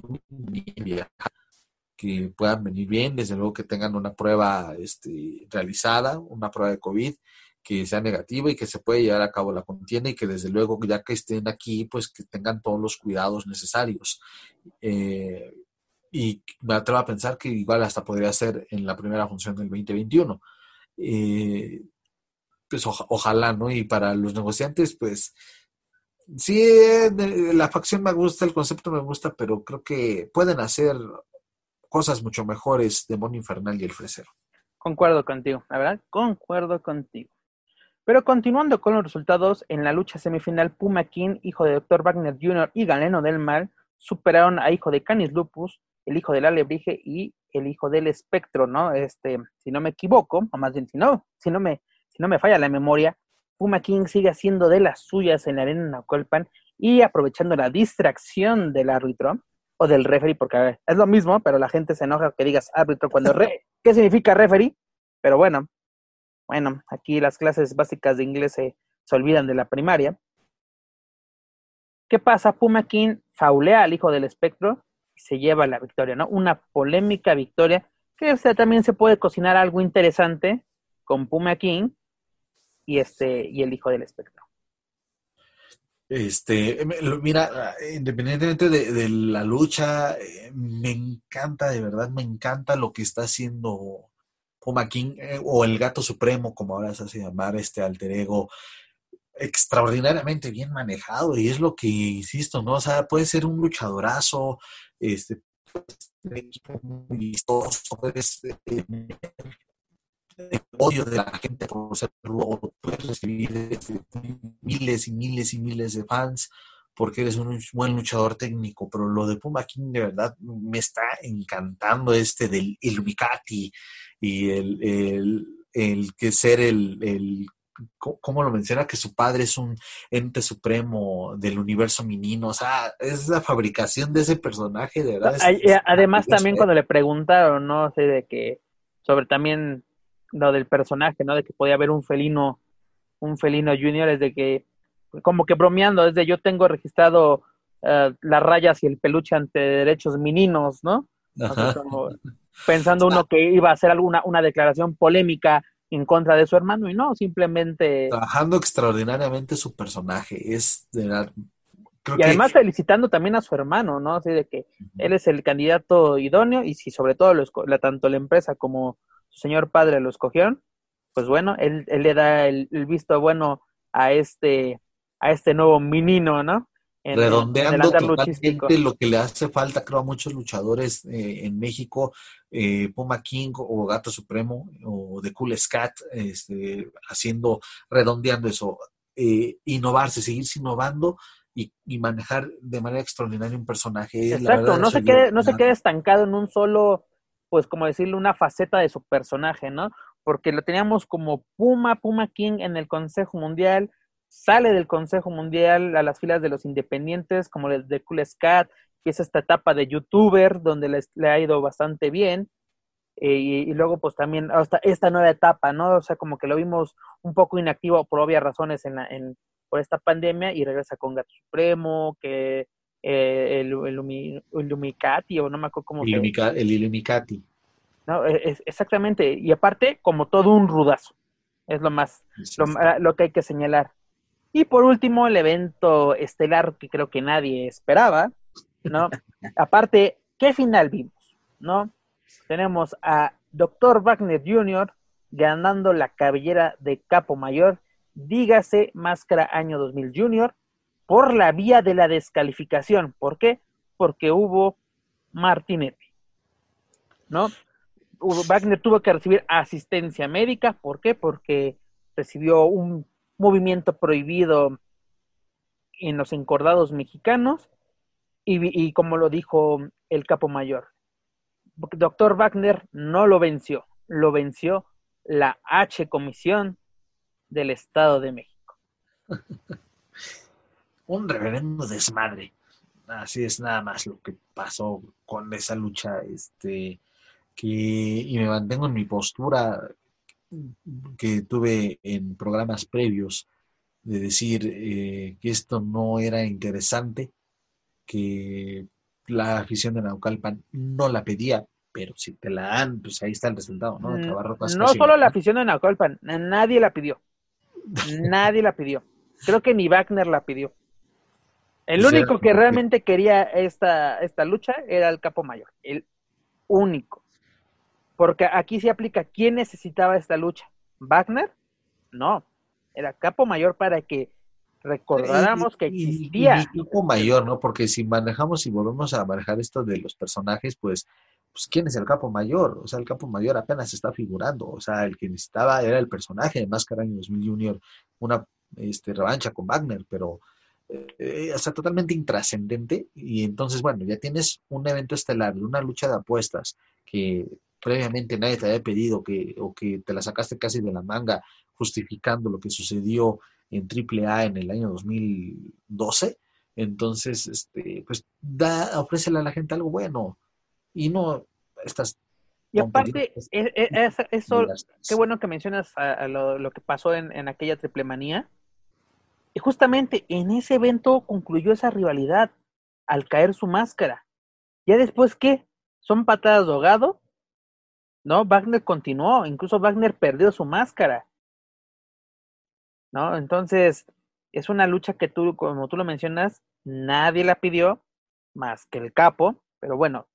que puedan venir bien, desde luego que tengan una prueba este, realizada, una prueba de COVID que sea negativa y que se puede llevar a cabo la contienda y que desde luego ya que estén aquí, pues que tengan todos los cuidados necesarios. Eh, y me atrevo a pensar que igual hasta podría ser en la primera función del 2021. Eh, pues oja- ojalá, ¿no? Y para los negociantes, pues sí, la facción me gusta, el concepto me gusta, pero creo que pueden hacer cosas mucho mejores Demonio Infernal y el Fresero. Concuerdo contigo, la verdad, concuerdo contigo. Pero continuando con los resultados, en la lucha semifinal, Puma King, hijo de Dr. Wagner Jr. y Galeno del Mal, superaron a hijo de Canis Lupus, el hijo del Alebrije y el hijo del Espectro, ¿no? Este, si no me equivoco, o más bien si no, si no me, si no me falla la memoria, Puma King sigue haciendo de las suyas en la arena Naucalpan y aprovechando la distracción del árbitro o del referee, porque a ver, es lo mismo, pero la gente se enoja que digas árbitro cuando re ¿Qué significa referee? Pero bueno, bueno, aquí las clases básicas de inglés se, se olvidan de la primaria. ¿Qué pasa? Puma King faulea al hijo del espectro y se lleva la victoria, ¿no? Una polémica victoria que también se puede cocinar algo interesante con Puma King y este y el hijo del espectro. Este, mira, independientemente de, la lucha, eh, me encanta, de verdad, me encanta lo que está haciendo Puma King eh, o el Gato Supremo, como ahora se hace llamar este alter ego, extraordinariamente bien manejado y es lo que insisto, ¿no? O sea, puede ser un luchadorazo, este, un equipo muy vistoso, puedes eh, odio de la gente por ser rudo, puedes recibir este, miles y miles y miles de fans porque eres un buen luchador técnico, pero lo de Puma King de verdad me está encantando este del Illuminati y el, el, el que ser el, el ¿cómo lo menciona? Que su padre es un ente supremo del universo minino. O sea, es la fabricación de ese personaje, de verdad. además, también cuando le preguntaron, ¿no? sé, de que, sobre también lo del personaje, ¿no? De que podía haber un felino, un felino junior, es de que, como que bromeando, es de yo tengo registrado uh, las rayas y el peluche ante derechos mininos, ¿no? Pensando uno que iba a hacer alguna una declaración polémica en contra de su hermano y no, simplemente... Trabajando extraordinariamente su personaje, es de verdad... y además felicitando también a su hermano, ¿no? Así de que él es el candidato idóneo y si sobre todo lo la, tanto la empresa como su señor padre lo escogieron, pues bueno, él, él le da el, visto bueno a este, a este nuevo menino, ¿no? Redondeando totalmente lo que le hace falta, creo, a muchos luchadores eh, en México, eh, Puma King o Gato Supremo o The Cool Scat, este, haciendo, redondeando eso, eh, innovarse, seguirse innovando y, manejar de manera extraordinaria un personaje. Exacto, no se, quede, no se quede estancado en un solo, pues como decirle, una faceta de su personaje, ¿no? Porque lo teníamos como Puma, Puma King en el Consejo Mundial, sale del Consejo Mundial a las filas de los independientes, como el de Cool Scat, que es esta etapa de youtuber, donde les, le ha ido bastante bien. Eh, y, luego, pues también hasta esta nueva etapa, ¿no? O sea, como que lo vimos un poco inactivo por obvias razones en, la, en por esta pandemia y regresa con Gato Supremo, que eh, el, el, o no me acuerdo cómo se llama. El Illumicati. No, e, es, exactamente. Y aparte, como todo un rudazo. Es lo más, lo, lo que hay que señalar. Y por último, el evento estelar que creo que nadie esperaba, ¿no? Aparte, ¿qué final vimos? ¿No? Tenemos a Dr. Wagner Jr. ganando la cabellera de Capo Mayor, dígase Máscara Año 2000 Jr., por la vía de la descalificación. ¿Por qué? Porque hubo martinete, ¿no? Wagner tuvo que recibir asistencia médica. ¿Por qué? Porque recibió un movimiento prohibido en los encordados mexicanos y, como lo dijo el capo mayor, doctor Wagner no lo venció, lo venció la H Comisión del Estado de México. Un reverendo desmadre. Así es nada más lo que pasó con esa lucha, este, que, y me mantengo en mi postura que tuve en programas previos de decir eh, que esto no era interesante, que la afición de Naucalpan no la pedía, pero si te la dan, pues ahí está el resultado, ¿no? Mm, no solo la afición de Naucalpan, nadie la pidió. nadie la pidió. Creo que ni Wagner la pidió. El único que realmente quería esta, esta lucha era el capo mayor, el único. Porque aquí se aplica quién necesitaba esta lucha. ¿Wagner? No. Era capo mayor para que recordáramos que existía. Y, capo mayor, ¿no? Porque si manejamos y volvemos a manejar esto de los personajes, pues, pues, ¿quién es el capo mayor? O sea, el capo mayor apenas está figurando. O sea, el que necesitaba era el personaje de Máscara en 2000 Junior, una este, revancha con Wagner, pero eh, o sea, totalmente intrascendente. Y entonces, bueno, ya tienes un evento estelar, una lucha de apuestas que previamente nadie te había pedido que, o que te la sacaste casi de la manga justificando lo que sucedió en AAA en el año 2012. Entonces, este, pues da, ofrécele a la gente algo bueno y no estas y aparte, e, e, eso, qué bueno que mencionas a, lo, que pasó en, en, aquella triple manía, Y justamente en ese evento concluyó esa rivalidad al caer su máscara. Ya después, ¿qué? Son patadas de ahogado. ¿No? Wagner continuó, incluso Wagner perdió su máscara. ¿No? Entonces, es una lucha que tú, como tú lo mencionas, nadie la pidió más que el capo, pero bueno,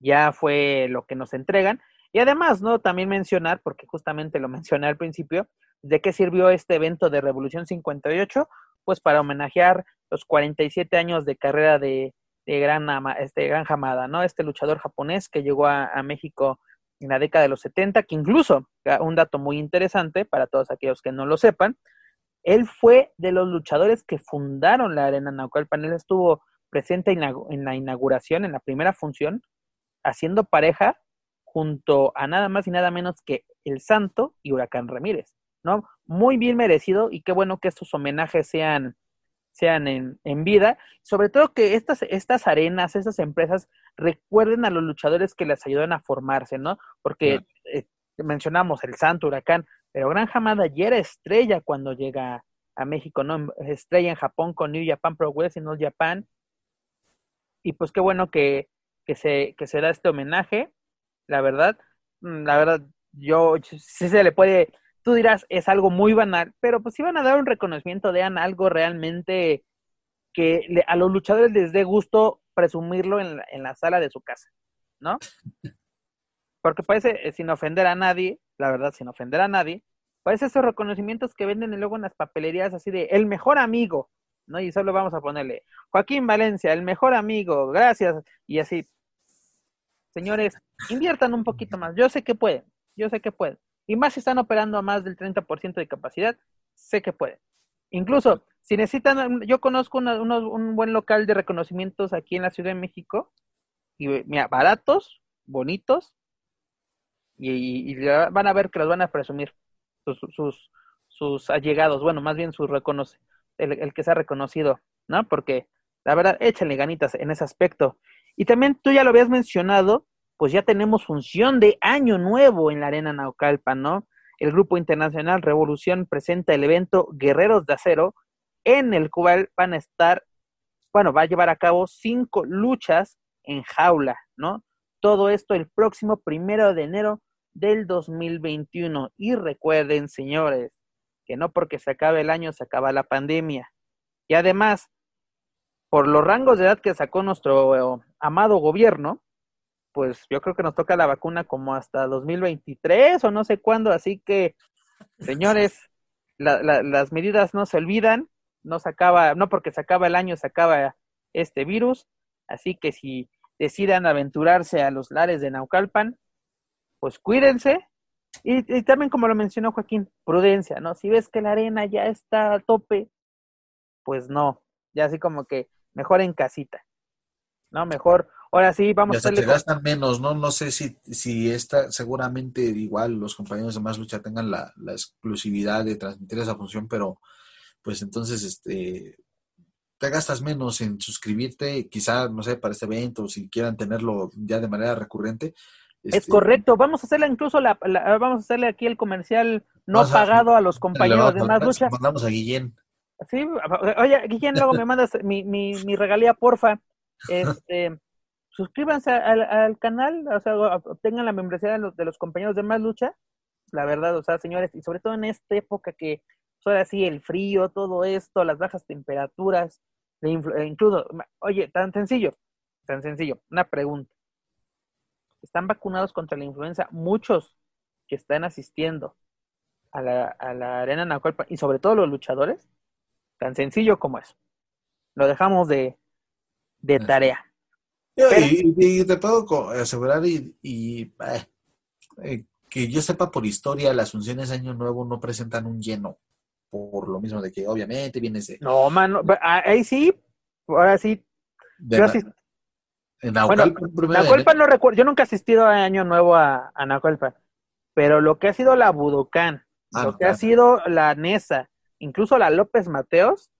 ya fue lo que nos entregan. Y además, ¿no? También mencionar, porque justamente lo mencioné al principio, ¿de qué sirvió este evento de Revolución 58? Pues para homenajear los 47 años de carrera de, de Gran, este, Gran Hamada, ¿no? Este luchador japonés que llegó a, a, México en la década de los 70, que incluso, un dato muy interesante para todos aquellos que no lo sepan, él fue de los luchadores que fundaron la Arena Naucalpan, él estuvo presente en la inauguración, en la primera función, haciendo pareja junto a nada más y nada menos que El Santo y Huracán Ramírez, ¿no? Muy bien merecido y qué bueno que estos homenajes sean, sean en, en vida, sobre todo que estas, estas arenas, estas empresas recuerden a los luchadores que les ayudan a formarse, ¿no? Porque eh, mencionamos El Santo, Huracán, pero Gran Hamada ya era estrella cuando llega a México, ¿no? Estrella en Japón con New Japan Pro Wrestling, All Japan, y pues qué bueno que, que, se, que se da este homenaje, la verdad, mm, la verdad, yo, sí se le puede, tú dirás, es algo muy banal, pero pues si van a dar un reconocimiento, dean algo realmente que le, a los luchadores les dé gusto presumirlo en la, en la sala de su casa, ¿no? Porque parece, eh, sin ofender a nadie, la verdad, sin ofender a nadie, parece esos reconocimientos que venden luego en las papelerías así de el mejor amigo, ¿no? Y solo vamos a ponerle Joaquín Valencia, el mejor amigo, gracias, y así. Señores, inviertan un poquito más. Yo sé que pueden, yo sé que pueden. Y más si están operando a más del 30% de capacidad, sé que pueden. Incluso, si necesitan, yo conozco una, un buen local de reconocimientos aquí en la Ciudad de México, y mira, baratos, bonitos, y, y, van a ver que los van a presumir sus, sus, sus allegados, bueno, más bien sus reconoce, el, el que se ha reconocido, ¿no? Porque la verdad, échenle ganitas en ese aspecto. Y también tú ya lo habías mencionado, pues ya tenemos función de año nuevo en la Arena Naucalpan, ¿no? El Grupo Internacional Revolución presenta el evento Guerreros de Acero, en el cual van a estar, bueno, va a llevar a cabo cinco luchas en jaula, ¿no? Todo esto el próximo primero de enero del 2021. Y recuerden, señores, que no porque se acabe el año se acaba la pandemia. Y además, por los rangos de edad que sacó nuestro eh, amado gobierno, pues yo creo que nos toca la vacuna como hasta 2023 o no sé cuándo, así que, señores, la, la, las medidas no se olvidan, no se acaba, no porque se acaba el año se acaba este virus, así que si decidan aventurarse a los lares de Naucalpan, pues cuídense. Y, y, también, como lo mencionó Joaquín, prudencia, ¿no? Si ves que la arena ya está a tope, pues no, ya así como que mejor en casita, ¿no? Mejor, ahora sí, vamos a hacerle... te gastan menos, ¿no? No sé si, si esta, seguramente igual los compañeros de Más Lucha tengan la, la exclusividad de transmitir esa función, pero pues entonces, este, te gastas menos en suscribirte, quizá, no sé, para este evento, si quieran tenerlo ya de manera recurrente, es este, correcto, vamos a hacerle incluso la, la, vamos a hacerle aquí el comercial no pagado a, a, los compañeros de más lucha. Mandamos a Guillén. Sí, oye, Guillén, luego me mandas mi, mi, mi regalía, porfa. Este, suscríbanse al, al, canal, o sea, obtengan la membresía de los, de los compañeros de más lucha. La verdad, o sea, señores, y sobre todo en esta época que pues, ahora sí el frío, todo esto, las bajas temperaturas, incluso, oye, tan sencillo, tan sencillo, una pregunta están vacunados contra la influenza, muchos que están asistiendo a la, a la arena Nahualpa y sobre todo los luchadores, tan sencillo como eso. Lo dejamos de, de tarea. Y, y, te puedo asegurar y, y eh, eh, que yo sepa por historia, las funciones Año Nuevo no presentan un lleno, por lo mismo de que obviamente vienes de... No, mano, ahí sí, ahora sí. En Nahualpan, bueno, Nahualpan no recuerdo, yo nunca he asistido a Año Nuevo a, a pero lo que ha sido la Budocán, ah, lo que claro. ha sido la Nesa, incluso la López Mateos,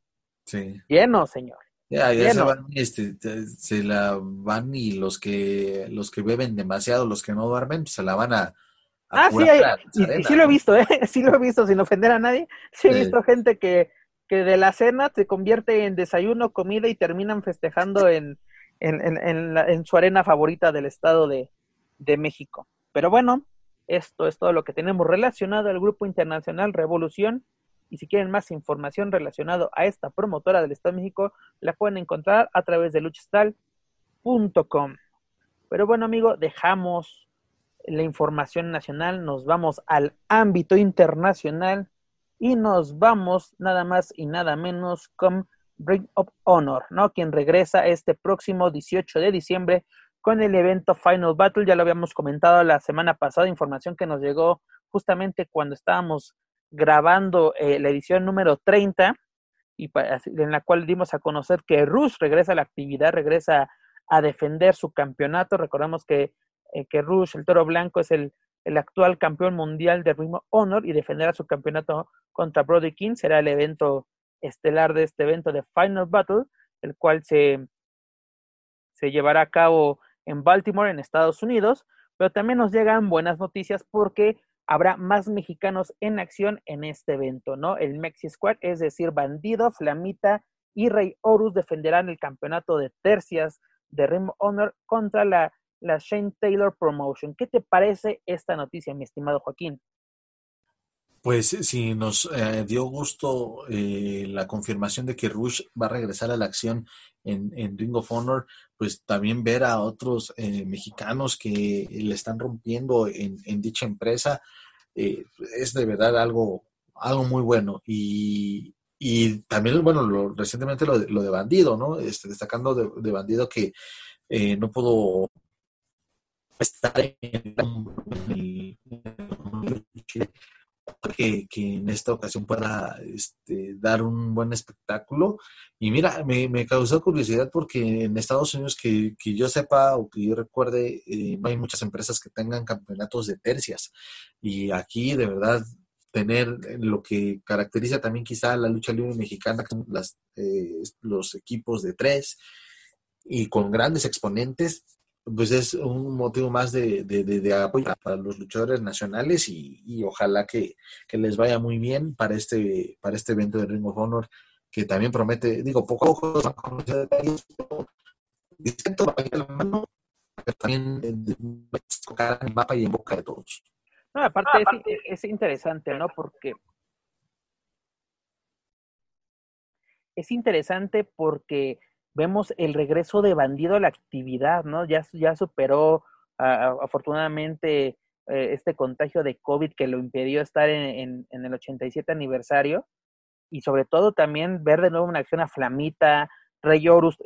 sí. lleno, señor. Ya, ya se van, este, se la van y los que los que beben demasiado, los que no duermen, se la van a, ah, sí, hay, y, y, sí lo he visto, ¿eh? sí lo he visto, sin ofender a nadie. Sí he sí. visto gente que que de la cena se convierte en desayuno, comida y terminan festejando en, en, su arena favorita del Estado de, de México. Pero bueno, esto es todo lo que tenemos relacionado al Grupo Internacional Revolución. Y si quieren más información relacionada a esta promotora del Estado de México, la pueden encontrar a través de luchastal.com. Pero bueno, amigo, dejamos la información nacional, nos vamos al ámbito internacional y nos vamos nada más y nada menos con Bring Up Honor, ¿no? Quien regresa este próximo 18 de diciembre con el evento Final Battle. Ya lo habíamos comentado la semana pasada, información que nos llegó justamente cuando estábamos grabando eh, la edición número 30 y en la cual dimos a conocer que Rush regresa a la actividad, regresa a defender su campeonato. Recordemos que, eh, que Rush, el toro blanco, es el, el actual campeón mundial de Ring of Honor y defenderá su campeonato contra Brody King. Será el evento estelar de este evento de Final Battle, el cual se, se llevará a cabo en Baltimore, en Estados Unidos. Pero también nos llegan buenas noticias porque habrá más mexicanos en acción en este evento, ¿no? El Mexi Squad, es decir, Bandido, Flamita y Rey Horus defenderán el campeonato de tercias de Ring Honor contra la, la Shane Taylor Promotion. ¿Qué te parece esta noticia, mi estimado Joaquín? Pues sí, nos eh, dio gusto eh, la confirmación de que Rush va a regresar a la acción en, en Ring of Honor, pues también ver a otros eh, mexicanos que le están rompiendo en, en dicha empresa es de verdad algo, algo muy bueno. Y, y también, bueno, lo, recientemente lo lo de Bandido, ¿no? Este, destacando de, de Bandido que no pudo estar en el que, que, en esta ocasión pueda este, dar un buen espectáculo. Y mira, me, me, causó curiosidad porque en Estados Unidos, que, que yo sepa o que yo recuerde, eh, no hay muchas empresas que tengan campeonatos de tercias. Y aquí, de verdad, tener lo que caracteriza también quizá la lucha libre mexicana, las, eh, los equipos de tres y con grandes exponentes, pues es un motivo más de, de, apoyo para los luchadores nacionales y, ojalá que, les vaya muy bien para este, para este evento de Ring of Honor que también promete, digo, poco a poco van a conocer detalles, distinto va a la mano, pero también en el mapa y en boca de todos. No, aparte es interesante, ¿no? Porque es interesante porque vemos el regreso de Bandido a la actividad, ¿no? Ya, ya superó afortunadamente eh, este contagio de COVID que lo impidió estar en, en, el 87 aniversario. Y sobre todo también ver de nuevo una acción a Flamita, Rey Horus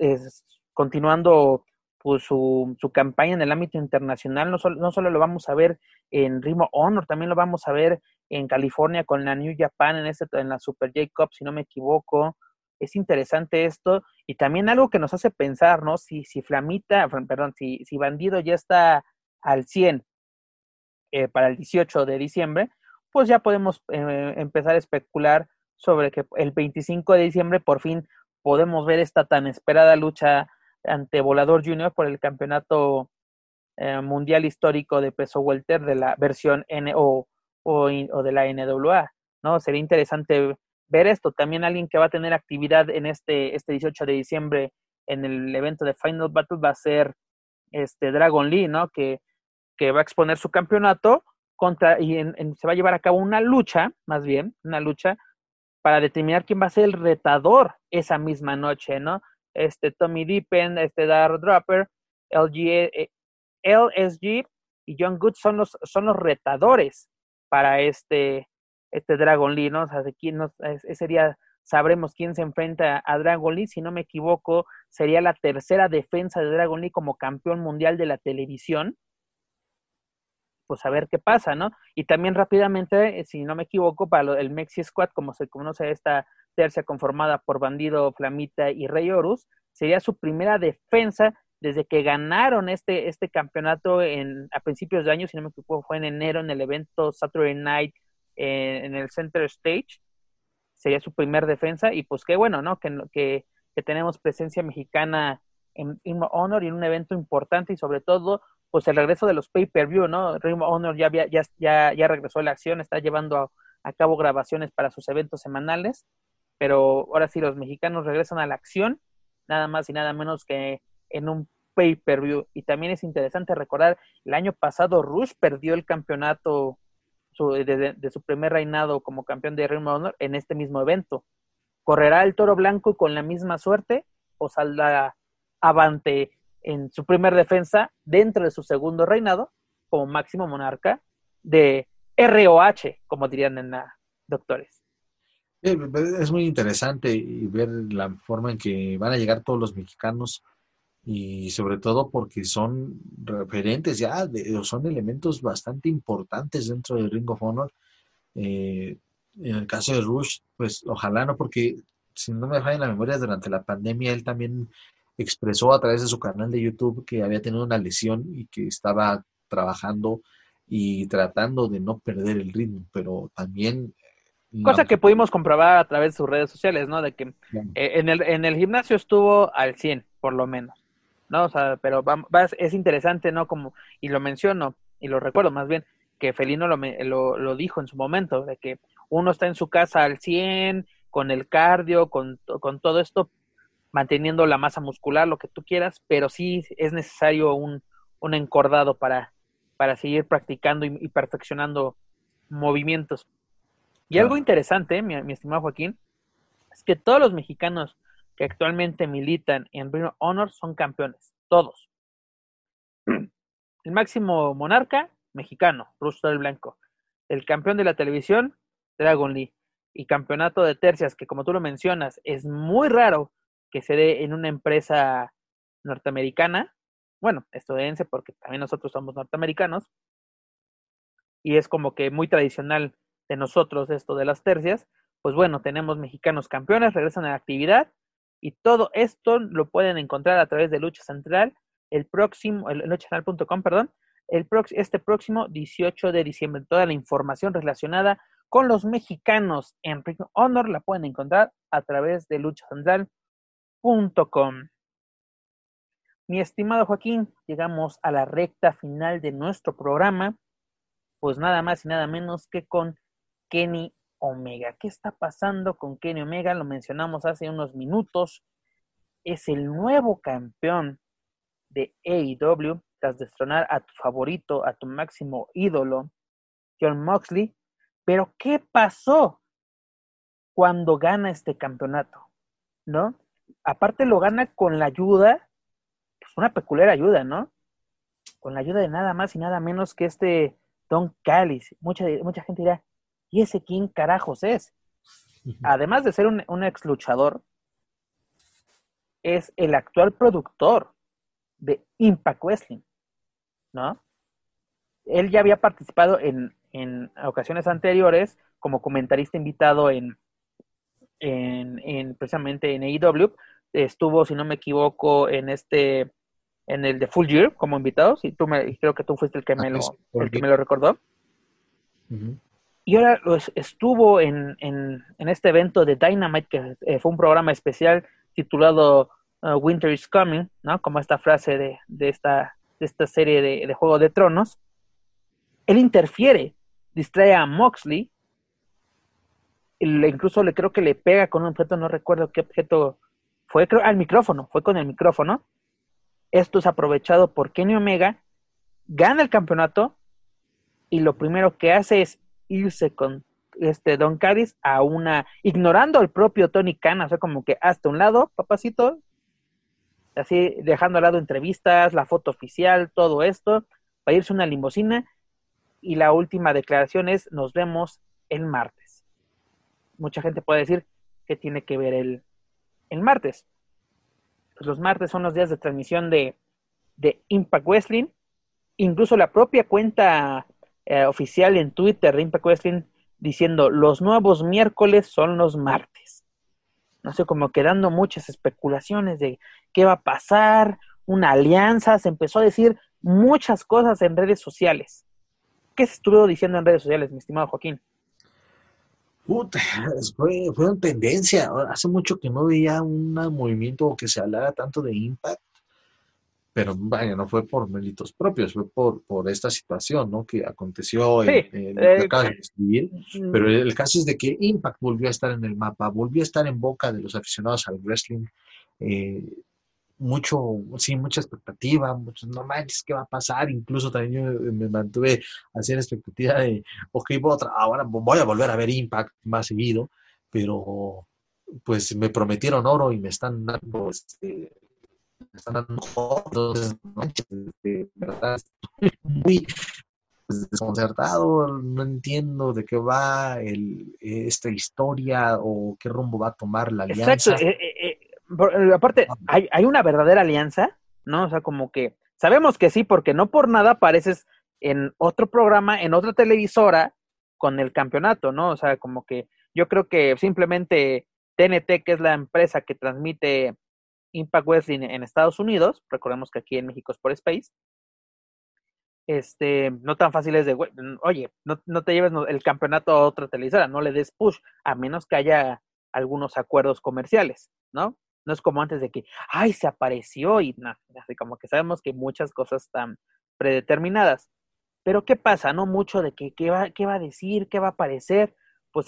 continuando pues, su, su, campaña en el ámbito internacional, no, solo, no solo lo vamos a ver en Rimo Honor, también lo vamos a ver en California con la New Japan en, este, en la Super J Cup, si no me equivoco, es interesante esto y también algo que nos hace pensar, ¿no? Si, si Flamita, perdón, si, si Bandido ya está al 100 eh, para el 18 de diciembre, pues ya podemos eh, empezar a especular sobre que el 25 de diciembre por fin podemos ver esta tan esperada lucha ante Volador Junior por el campeonato eh, mundial histórico de peso welter de la versión N o, o, de la NWA, ¿no? Sería interesante ver esto. También alguien que va a tener actividad en este, este 18 de diciembre en el evento de Final Battle va a ser este Dragon Lee, ¿no? Que, que va a exponer su campeonato contra y se va a llevar a cabo una lucha, más bien, una lucha para determinar quién va a ser el retador esa misma noche, ¿no? Este Tommy Deepen, este Dar Dropper, LG, eh, LSG y John Good son los, son los retadores para este, este Dragon Lee, ¿no? O sea, de quién nos, ese día sabremos quién se enfrenta a Dragon Lee, si no me equivoco, sería la tercera defensa de Dragon Lee como campeón mundial de la televisión. Pues a ver qué pasa, ¿no? Y también rápidamente, eh, si no me equivoco, para el Mexi Squad, como se conoce esta tercia conformada por Bandido, Flamita y Rey Horus, sería su primera defensa desde que ganaron este, este campeonato en, a principios de año, si no me equivoco, fue en enero en el evento Saturday Night en el center stage, sería su primer defensa y pues qué bueno, ¿no? Que, que, que tenemos presencia mexicana en Ring Honor y en un evento importante y sobre todo pues el regreso de los pay-per-view, ¿no? Ring Honor ya, ya, ya, ya regresó a la acción, está llevando a, cabo grabaciones para sus eventos semanales, pero ahora sí los mexicanos regresan a la acción, nada más y nada menos que en un pay-per-view. Y también es interesante recordar, el año pasado Rush perdió el campeonato de, su primer reinado como campeón de Ring of Honor en este mismo evento. ¿Correrá el toro blanco con la misma suerte o saldrá avante en su primer defensa dentro de su segundo reinado como máximo monarca de ROH, como dirían en doctores? Es muy interesante ver la forma en que van a llegar todos los mexicanos y sobre todo porque son referentes ya, son elementos bastante importantes dentro del Ring of Honor. Eh, en el caso de Rush, pues ojalá no, porque si no me falla en la memoria, durante la pandemia él también expresó a través de su canal de YouTube que había tenido una lesión y que estaba trabajando y tratando de no perder el ritmo, pero también... Eh, Cosa que pudimos comprobar a través de sus redes sociales, ¿no? De que eh, en, el, en el gimnasio estuvo al 100, por lo menos. ¿No? O sea, pero es interesante, ¿no? Como, y lo menciono, y lo recuerdo más bien, que Felino lo, lo, lo, dijo en su momento, de que uno está en su casa al 100, con el cardio, con, con todo esto, manteniendo la masa muscular, lo que tú quieras, pero sí es necesario un, un encordado para, para seguir practicando y, perfeccionando movimientos. Y algo interesante, mi, mi estimado Joaquín, es que todos los mexicanos que actualmente militan en Ring Honor son campeones, todos. El máximo monarca, mexicano, Rusto Blanco. El campeón de la televisión, Dragon Lee. Y campeonato de tercias, que como tú lo mencionas, es muy raro que se dé en una empresa norteamericana, bueno, estadounidense, porque también nosotros somos norteamericanos, y es como que muy tradicional de nosotros esto de las tercias, pues bueno, tenemos mexicanos campeones, regresan a la actividad y todo esto lo pueden encontrar a través de Lucha Central, el próximo, luchacentral.com, perdón, el este próximo 18 de diciembre. Toda la información relacionada con los mexicanos en Ring Honor la pueden encontrar a través de luchacentral.com. Mi estimado Joaquín, llegamos a la recta final de nuestro programa, pues nada más y nada menos que con Kenny Omega. ¿Qué está pasando con Kenny Omega? Lo mencionamos hace unos minutos. Es el nuevo campeón de AEW tras destronar a tu favorito, a tu máximo ídolo, John Moxley. Pero ¿qué pasó cuando gana este campeonato? ¿No? Aparte lo gana con la ayuda, pues una peculiar ayuda, ¿no? Con la ayuda de nada más y nada menos que este Don Callis. Mucha, mucha gente dirá, ¿Y ese quién carajos es? Además de ser un, ex luchador, es el actual productor de Impact Wrestling, ¿no? Él ya había participado en, ocasiones anteriores como comentarista invitado en, en, precisamente en AEW. Estuvo, si no me equivoco, en este, en el de Full Year como invitado. Sí, tú me, creo que tú fuiste el que me lo, el que me lo recordó. Y ahora estuvo en, en, este evento de Dynamite, que eh, fue un programa especial titulado uh, Winter is Coming, ¿no? Como esta frase de, de esta, de esta serie de, de, Juego de Tronos. Él interfiere, distrae a Moxley, le, incluso le creo que le pega con un objeto, no recuerdo qué objeto fue, creo, al micrófono, fue con el micrófono. Esto es aprovechado por Kenny Omega, gana el campeonato y lo primero que hace es irse con este Don Cádiz a una, ignorando al propio Tony Khan, o sea, como que hasta un lado, papacito, así dejando al lado entrevistas, la foto oficial, todo esto, para irse una limusina y la última declaración es nos vemos el martes. Mucha gente puede decir que tiene que ver el, el martes. Pues los martes son los días de transmisión de, de Impact Wrestling. Incluso la propia cuenta eh, oficial en Twitter de Impact Wrestling diciendo los nuevos miércoles son los martes. No sé, como quedando muchas especulaciones de qué va a pasar, una alianza, se empezó a decir muchas cosas en redes sociales. ¿Qué se estuvo diciendo en redes sociales, mi estimado Joaquín? Puta, fue, fue en tendencia. Hace mucho que no veía un movimiento que se hablara tanto de Impact pero vaya, no fue por méritos propios, fue por, por esta situación, ¿no? Que aconteció en, en eh, de mm. pero el caso es de que Impact volvió a estar en el mapa, volvió a estar en boca de los aficionados al wrestling, eh, mucho, sí, mucha expectativa, muchos, no manches, ¿qué va a pasar? Incluso también yo me mantuve así en expectativa de, ok, ahora voy a volver a ver Impact más seguido, pero pues me prometieron oro y me están dando este, están dando entonces, de verdad, estoy muy pues, desconcertado, no entiendo de qué va el, esta historia o qué rumbo va a tomar la alianza. Exacto, eh, eh, eh, aparte, ah. hay, hay una verdadera alianza, ¿no? O sea, como que sabemos que sí, porque no por nada apareces en otro programa, en otra televisora con el campeonato, ¿no? O sea, como que yo creo que simplemente TNT, que es la empresa que transmite Impact Wrestling en Estados Unidos, recordemos que aquí en México es por Space, este, no tan fácil es de, oye, no, no te lleves el campeonato a otra televisora, no le des push, a menos que haya algunos acuerdos comerciales, ¿no? No es como antes de que, ay, se apareció y así como que sabemos que muchas cosas están predeterminadas. Pero ¿qué pasa? No mucho de que, qué va, qué va a decir, qué va a aparecer. Pues,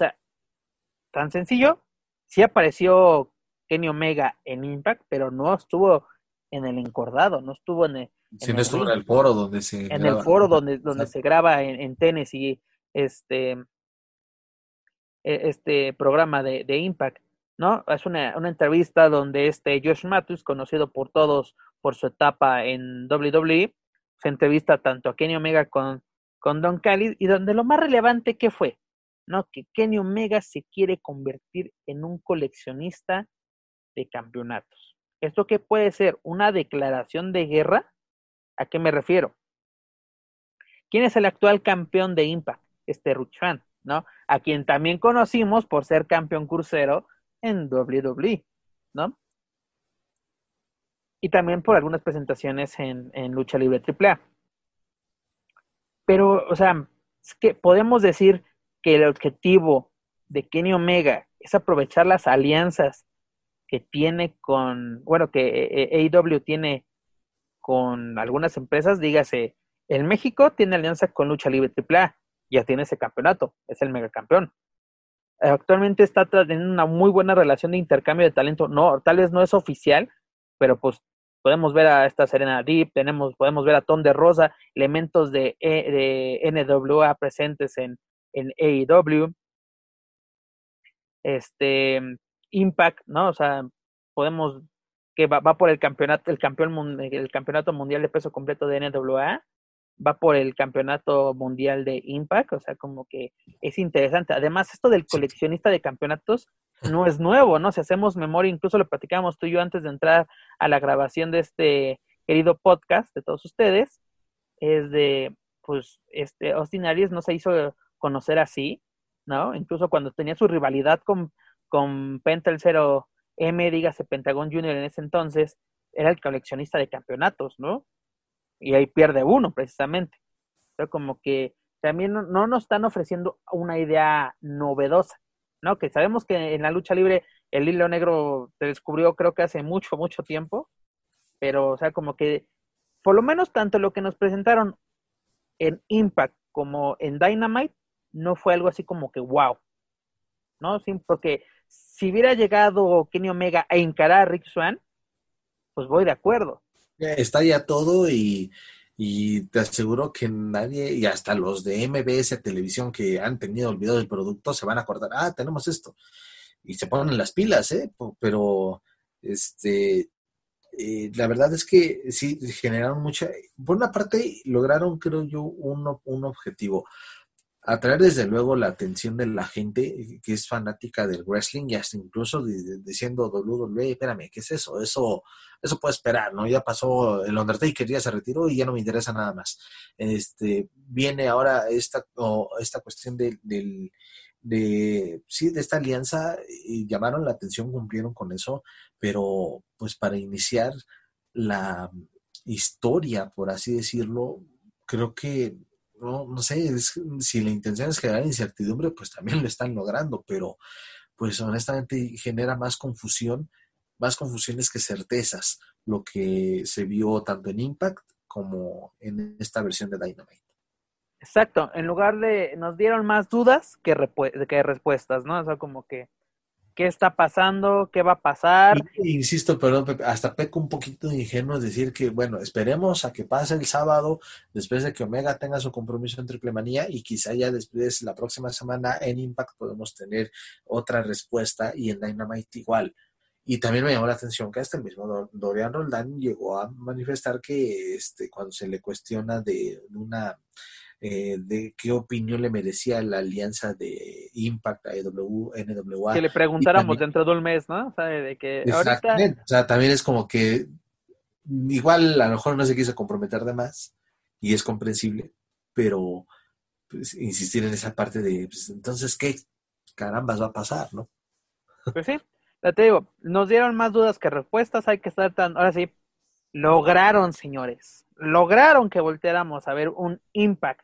tan sencillo, sí apareció Kenny Omega en Impact, pero no estuvo en el encordado, no estuvo en el... no estuvo en el foro donde se En el foro donde, donde se graba en, en Tennessee este, e, este programa de, de Impact, ¿no? Es una, una, entrevista donde este Josh Matthews, conocido por todos por su etapa en WWE, se entrevista tanto a Kenny Omega con, con Don Callis y donde lo más relevante que fue, ¿no? Que Kenny Omega se quiere convertir en un coleccionista de campeonatos. ¿Esto qué puede ser? ¿Una declaración de guerra? ¿A qué me refiero? ¿Quién es el actual campeón de Impact? Este Ruchan, ¿no? A quien también conocimos por ser campeón crucero en WWE, ¿no? Y también por algunas presentaciones en, en Lucha Libre AAA. Pero, o sea, es que podemos decir que el objetivo de Kenny Omega es aprovechar las alianzas que tiene con, bueno, que AEW tiene con algunas empresas, dígase, en México tiene alianza con Lucha Libre AAA, ya tiene ese campeonato, es el megacampeón. Actualmente está teniendo una muy buena relación de intercambio de talento, no, tal vez no es oficial, pero pues podemos ver a esta Serena Deep, tenemos, podemos ver a Tom de Rosa, elementos de, e, de NWA presentes en, en AEW. Este, Impact, ¿no? O sea, podemos que va, va por el campeonato, el campeón el campeonato mundial de peso completo de NWA, va por el campeonato mundial de Impact, o sea, como que es interesante. Además, esto del coleccionista de campeonatos no es nuevo, ¿no? Si hacemos memoria, incluso lo platicábamos tú y yo antes de entrar a la grabación de este querido podcast de todos ustedes, es de, pues, este, Austin Aries no se hizo conocer así, ¿no? Incluso cuando tenía su rivalidad con con Penta el 0 M, dígase Pentagon Junior en ese entonces, era el coleccionista de campeonatos, ¿no? Y ahí pierde uno, precisamente. Pero como que también no, nos están ofreciendo una idea novedosa, ¿no? Que sabemos que en la lucha libre el hilo negro se descubrió creo que hace mucho, mucho tiempo, pero o sea, como que por lo menos tanto lo que nos presentaron en Impact como en Dynamite no fue algo así como que wow, ¿no? Sí, porque si hubiera llegado Kenny Omega a encarar a Rick Swan, pues voy de acuerdo. Está ya todo y, te aseguro que nadie, y hasta los de MBS Televisión que han tenido olvidado el producto, se van a acordar, ah, tenemos esto. Y se ponen las pilas, ¿eh? Pero, este, eh, la verdad es que sí, generaron mucha, por una parte lograron, creo yo, un, un objetivo atraer desde luego la atención de la gente que es fanática del wrestling y hasta incluso diciendo WWE, espérame, ¿qué es eso? Eso eso puede esperar, ¿no? Ya pasó el Undertaker, ya se retiró y ya no me interesa nada más. Este, viene ahora esta, esta cuestión de, de, sí, de esta alianza y llamaron la atención, cumplieron con eso, pero pues para iniciar la historia, por así decirlo, creo que no, no sé, si la intención es generar incertidumbre, pues también lo están logrando, pero pues honestamente genera más confusión más confusiones que certezas lo que se vio tanto en Impact como en esta versión de Dynamite. Exacto, en lugar de, nos dieron más dudas que, que respuestas, ¿no? O sea, como que, ¿qué está pasando? ¿Qué va a pasar? insisto, perdón, hasta peco un poquito ingenuo decir que, bueno, esperemos a que pase el sábado, después de que Omega tenga su compromiso en Triple Manía, y quizá ya después, la próxima semana, en Impact podemos tener otra respuesta y en Dynamite igual. Y también me llamó la atención que hasta el mismo Dorian Roldán llegó a manifestar que este, cuando se le cuestiona de una eh, de qué opinión le merecía la alianza de Impact, AEW, NWA. Que le preguntáramos dentro de un mes, ¿no? O sea, de que ahorita... O sea, también es como que igual a lo mejor no se quiso comprometer de más y es comprensible, pero pues, insistir en esa parte de, pues, entonces, ¿qué carambas va a pasar, no? Pues sí, ya te digo, nos dieron más dudas que respuestas, hay que estar tan, ahora sí, lograron, señores, lograron que volteáramos a ver un impact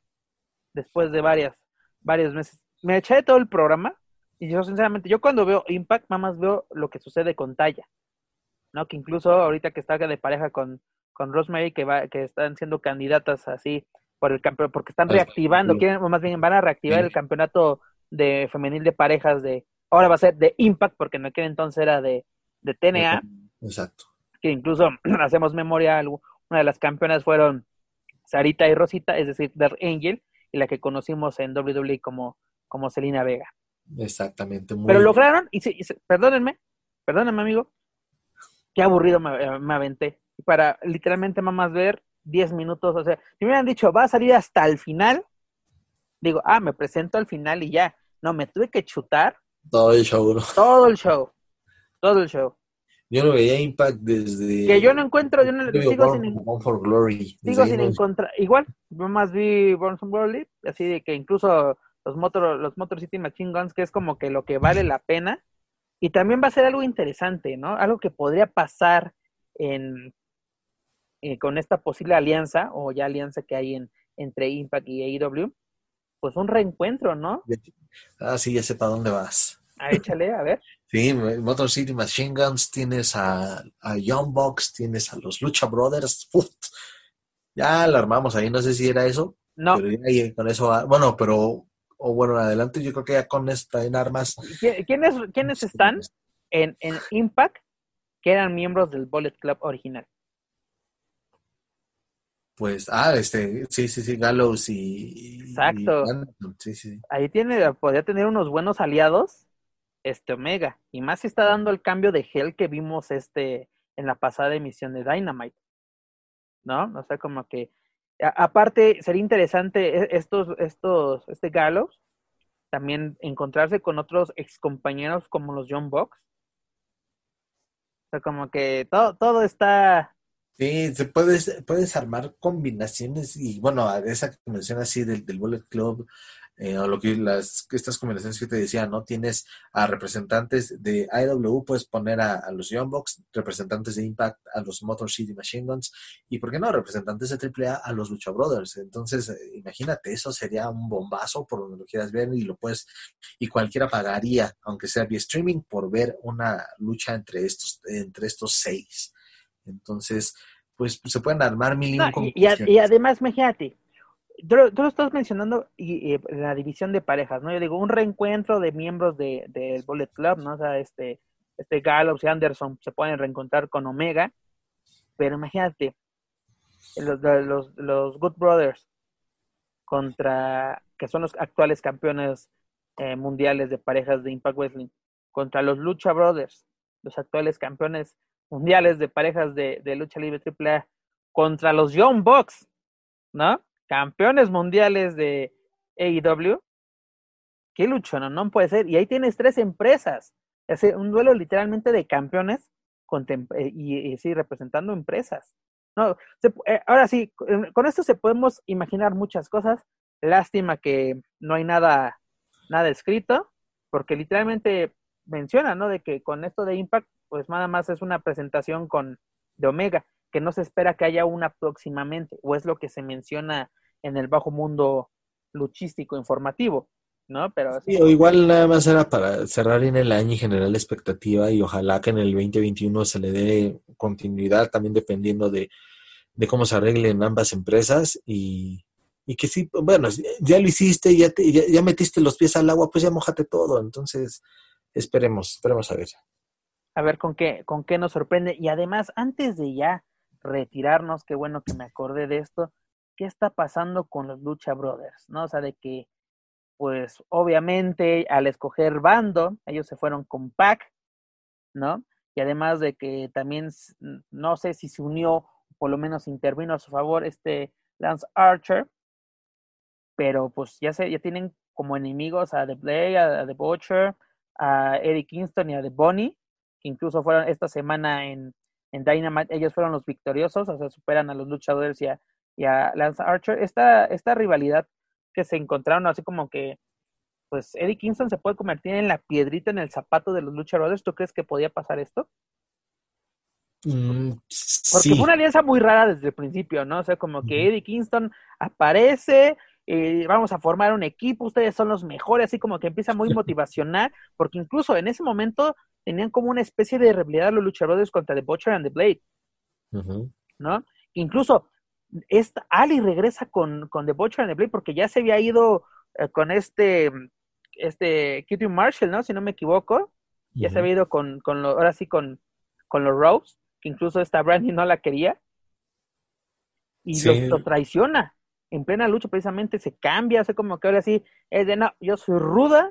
después de varias, varios meses. Me eché todo el programa y yo sinceramente, yo cuando veo Impact, nada más veo lo que sucede con Taya, ¿no? Que incluso ahorita que está de pareja con, con Rosemary, que va, que están siendo candidatas así por el campeonato, porque están reactivando, quieren, o más bien van a reactivar el campeonato de femenil de parejas de, ahora va a ser de Impact, porque en aquel entonces era de, de TNA. Exacto. Que incluso hacemos memoria, una de las campeonas fueron Sarita y Rosita, es decir, Dark Angel, y la que conocimos en WWE como, como Selina Vega. Exactamente. Pero lograron, y, perdónenme, perdónenme amigo, qué aburrido me, me aventé. Para literalmente más ver 10 minutos, o sea, si me hubieran dicho, va a salir hasta el final, digo, ah, me presento al final y ya. No, me tuve que chutar. Todo el show, Todo el show. Todo el show. Yo no veía Impact desde. Que yo no encuentro, yo no sigo sin, for Glory. Sigo sin encontrar. Igual, yo más vi Born for Glory, así de que incluso los Motor, los Motor City Machine Guns, que es como que lo que vale la pena. Y también va a ser algo interesante, ¿no? Algo que podría pasar en eh, con esta posible alianza, o ya alianza que hay en, entre Impact y AEW, pues un reencuentro, ¿no? Ah, sí, ya sé para dónde vas. Ah, échale, a ver. Sí, Motor City Machine Guns, tienes a, a Young Bucks, tienes a los Lucha Brothers. ya la armamos ahí, no sé si era eso. No. Pero ya con eso, bueno, pero, o bueno, adelante yo creo que ya con esta en armas. ¿Quiénes, quiénes están en, en Impact que eran miembros del Bullet Club original? Pues, ah, este, sí, sí, sí, Gallows y. Exacto. sí, sí. Ahí tiene, podría tener unos buenos aliados este Omega. Y más si está dando el cambio de Hell que vimos este en la pasada emisión de Dynamite. ¿No? O sea, como que. aparte, sería interesante e, estos, estos, este Gallows también encontrarse con otros excompañeros como los John Box. O sea, como que todo, todo está. Sí, se puedes, puedes armar combinaciones y bueno, esa convención así del, del Bullet Club, eh, o lo que las estas combinaciones que te decía, ¿no? Tienes a representantes de IW, puedes poner a, los Young Bucks, representantes de Impact a los Motor City Machine Guns, y ¿por qué no? Representantes de AAA a los Lucha Brothers. Entonces, eh, imagínate, eso sería un bombazo por donde lo quieras ver y lo puedes, y cualquiera pagaría, aunque sea vía streaming, por ver una lucha entre estos, entre estos seis. Entonces, pues se pueden armar mil y, y, además, imagínate, tú, lo estás mencionando y, la división de parejas, ¿no? Yo digo, un reencuentro de miembros del de, Bullet Club, ¿no? O sea, este, este Gallows y Anderson se pueden reencontrar con Omega, pero imagínate, los, los, los Good Brothers contra, que son los actuales campeones eh, mundiales de parejas de Impact Wrestling, contra los Lucha Brothers, los actuales campeones mundiales de parejas de, de lucha libre AAA, contra los Young Bucks, ¿no? Campeones mundiales de AEW. Qué lucho, ¿no? No puede ser. Y ahí tienes tres empresas. Es un duelo literalmente de campeones eh, y, sí, representando empresas. No, eh, ahora sí, con esto se podemos imaginar muchas cosas. Lástima que no hay nada, nada escrito, porque literalmente menciona, ¿no? De que con esto de Impact, pues nada más es una presentación con de Omega, que no se espera que haya una próximamente, o es lo que se menciona en el bajo mundo luchístico informativo. ¿no? Pero sí, o igual nada más era para cerrar en el año y generar la expectativa y ojalá que en el 2021 se le dé continuidad también dependiendo de, de cómo se arreglen ambas empresas y, y que sí, bueno, ya lo hiciste, ya, te, ya, metiste los pies al agua, pues ya mojate todo. Entonces, esperemos, esperemos a ver. A ver con qué, con qué nos sorprende. Y además, antes de ya retirarnos, qué bueno que me acordé de esto, ¿qué está pasando con los Lucha Brothers? ¿No? O sea, de que, pues, obviamente, al escoger bando, ellos se fueron con Pac, ¿no? Y además de que también, no sé si se unió, por lo menos intervino a su favor, este Lance Archer, pero pues ya se, ya tienen como enemigos a The Blade, a, The Butcher, a Eddie Kingston y a The Bonnie, que incluso fueron esta semana en, en Dynamite, ellos fueron los victoriosos, o sea, superan a los luchadores y a, y a Lance Archer. Esta, esta rivalidad que se encontraron, así como que, pues Eddie Kingston se puede convertir en la piedrita en el zapato de los luchadores. ¿Tú crees que podía pasar esto? Mm, Porque fue una alianza muy rara desde el principio, ¿no? O sea, como que Eddie Kingston aparece, eh, vamos a formar un equipo, ustedes son los mejores, así como que empieza muy motivacional, porque incluso en ese momento tenían como una especie de rivalidad los luchadores contra The Butcher and The Blade, ¿no? Incluso esta, Ali regresa con, con The Butcher and The Blade porque ya se había ido eh, con este, este Kitty Marshall, ¿no? Si no me equivoco, ya se había ido con, con lo, ahora sí con, con los Rose, que incluso esta Brandy no la quería, y lo traiciona en plena lucha precisamente se cambia, hace como que ahora sí es de no, yo soy ruda,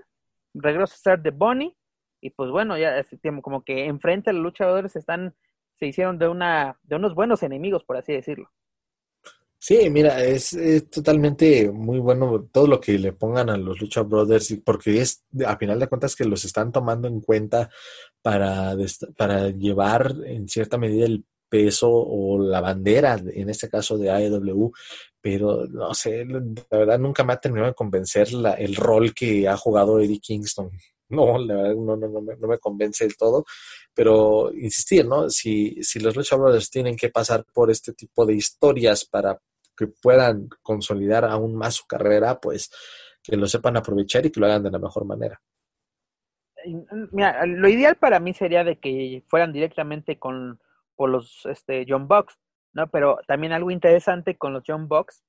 regreso a ser de Bonnie, y pues bueno, ya como que enfrente a los luchadores están, se hicieron de una, de unos buenos enemigos, por así decirlo. Sí, mira, es, totalmente muy bueno todo lo que le pongan a los Lucha Brothers, porque es, a final de cuentas, que los están tomando en cuenta para, para llevar en cierta medida el peso o la bandera, en este caso de AEW, pero no sé, la verdad nunca me ha terminado de convencer la, el rol que ha jugado Eddie Kingston. No, la verdad no, no, no, me, no me convence del todo, pero insistir, ¿no? Si, si los Lucha Brothers tienen que pasar por este tipo de historias para que puedan consolidar aún más su carrera, pues que lo sepan aprovechar y que lo hagan de la mejor manera. Mira, lo ideal para mí sería de que fueran directamente con por los este, John Box, ¿no? Pero también algo interesante con los John Box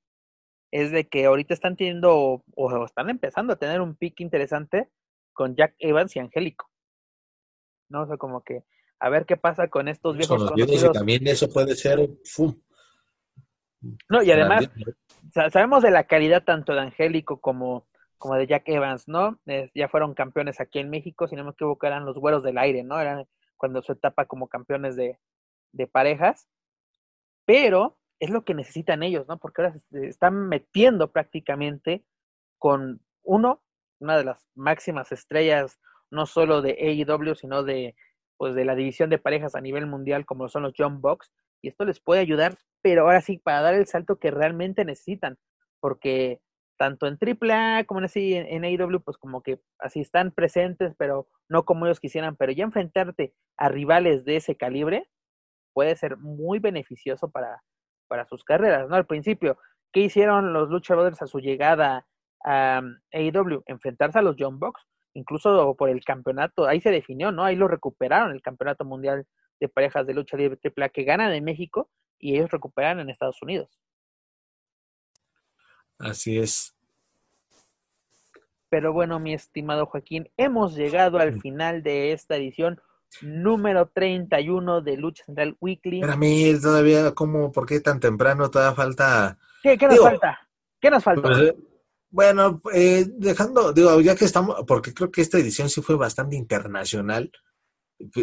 es de que ahorita están teniendo o están empezando a tener un pick interesante con Jack Evans y Angélico. ¿No? O sea, como que a ver qué pasa con estos viejos conocidos. también eso puede ser No, y además sabemos de la calidad tanto de Angélico como como de Jack Evans, ¿no? ya fueron campeones aquí en México, si no me equivoco, eran los güeros del aire, ¿no? Eran cuando su etapa como campeones de, de parejas, pero es lo que necesitan ellos, ¿no? Porque ahora se están metiendo prácticamente con uno, una de las máximas estrellas, no solo de AEW, sino de, pues, de la división de parejas a nivel mundial, como son los John Box, y esto les puede ayudar, pero ahora sí, para dar el salto que realmente necesitan, porque tanto en AAA como en, así, en, AEW, pues como que así están presentes, pero no como ellos quisieran, pero ya enfrentarte a rivales de ese calibre, puede ser muy beneficioso para, para sus carreras, ¿no? Al principio, ¿qué hicieron los Lucha Brothers a su llegada a mm, AEW? Enfrentarse a los John Box, incluso por el campeonato, ahí se definió, ¿no? Ahí lo recuperaron, el campeonato mundial de parejas de lucha libre AAA que ganan en México y ellos recuperan en Estados Unidos. Así es. Pero bueno, mi estimado Joaquín, hemos llegado al final de esta edición número 31 de Lucha Central Weekly. mí todavía, ¿cómo? ¿Por qué tan temprano? Todavía falta. ¿Qué, qué nos falta? ¿Qué nos falta? Pues, eh, bueno, eh, dejando, digo, ya que estamos, porque creo que esta edición sí fue bastante internacional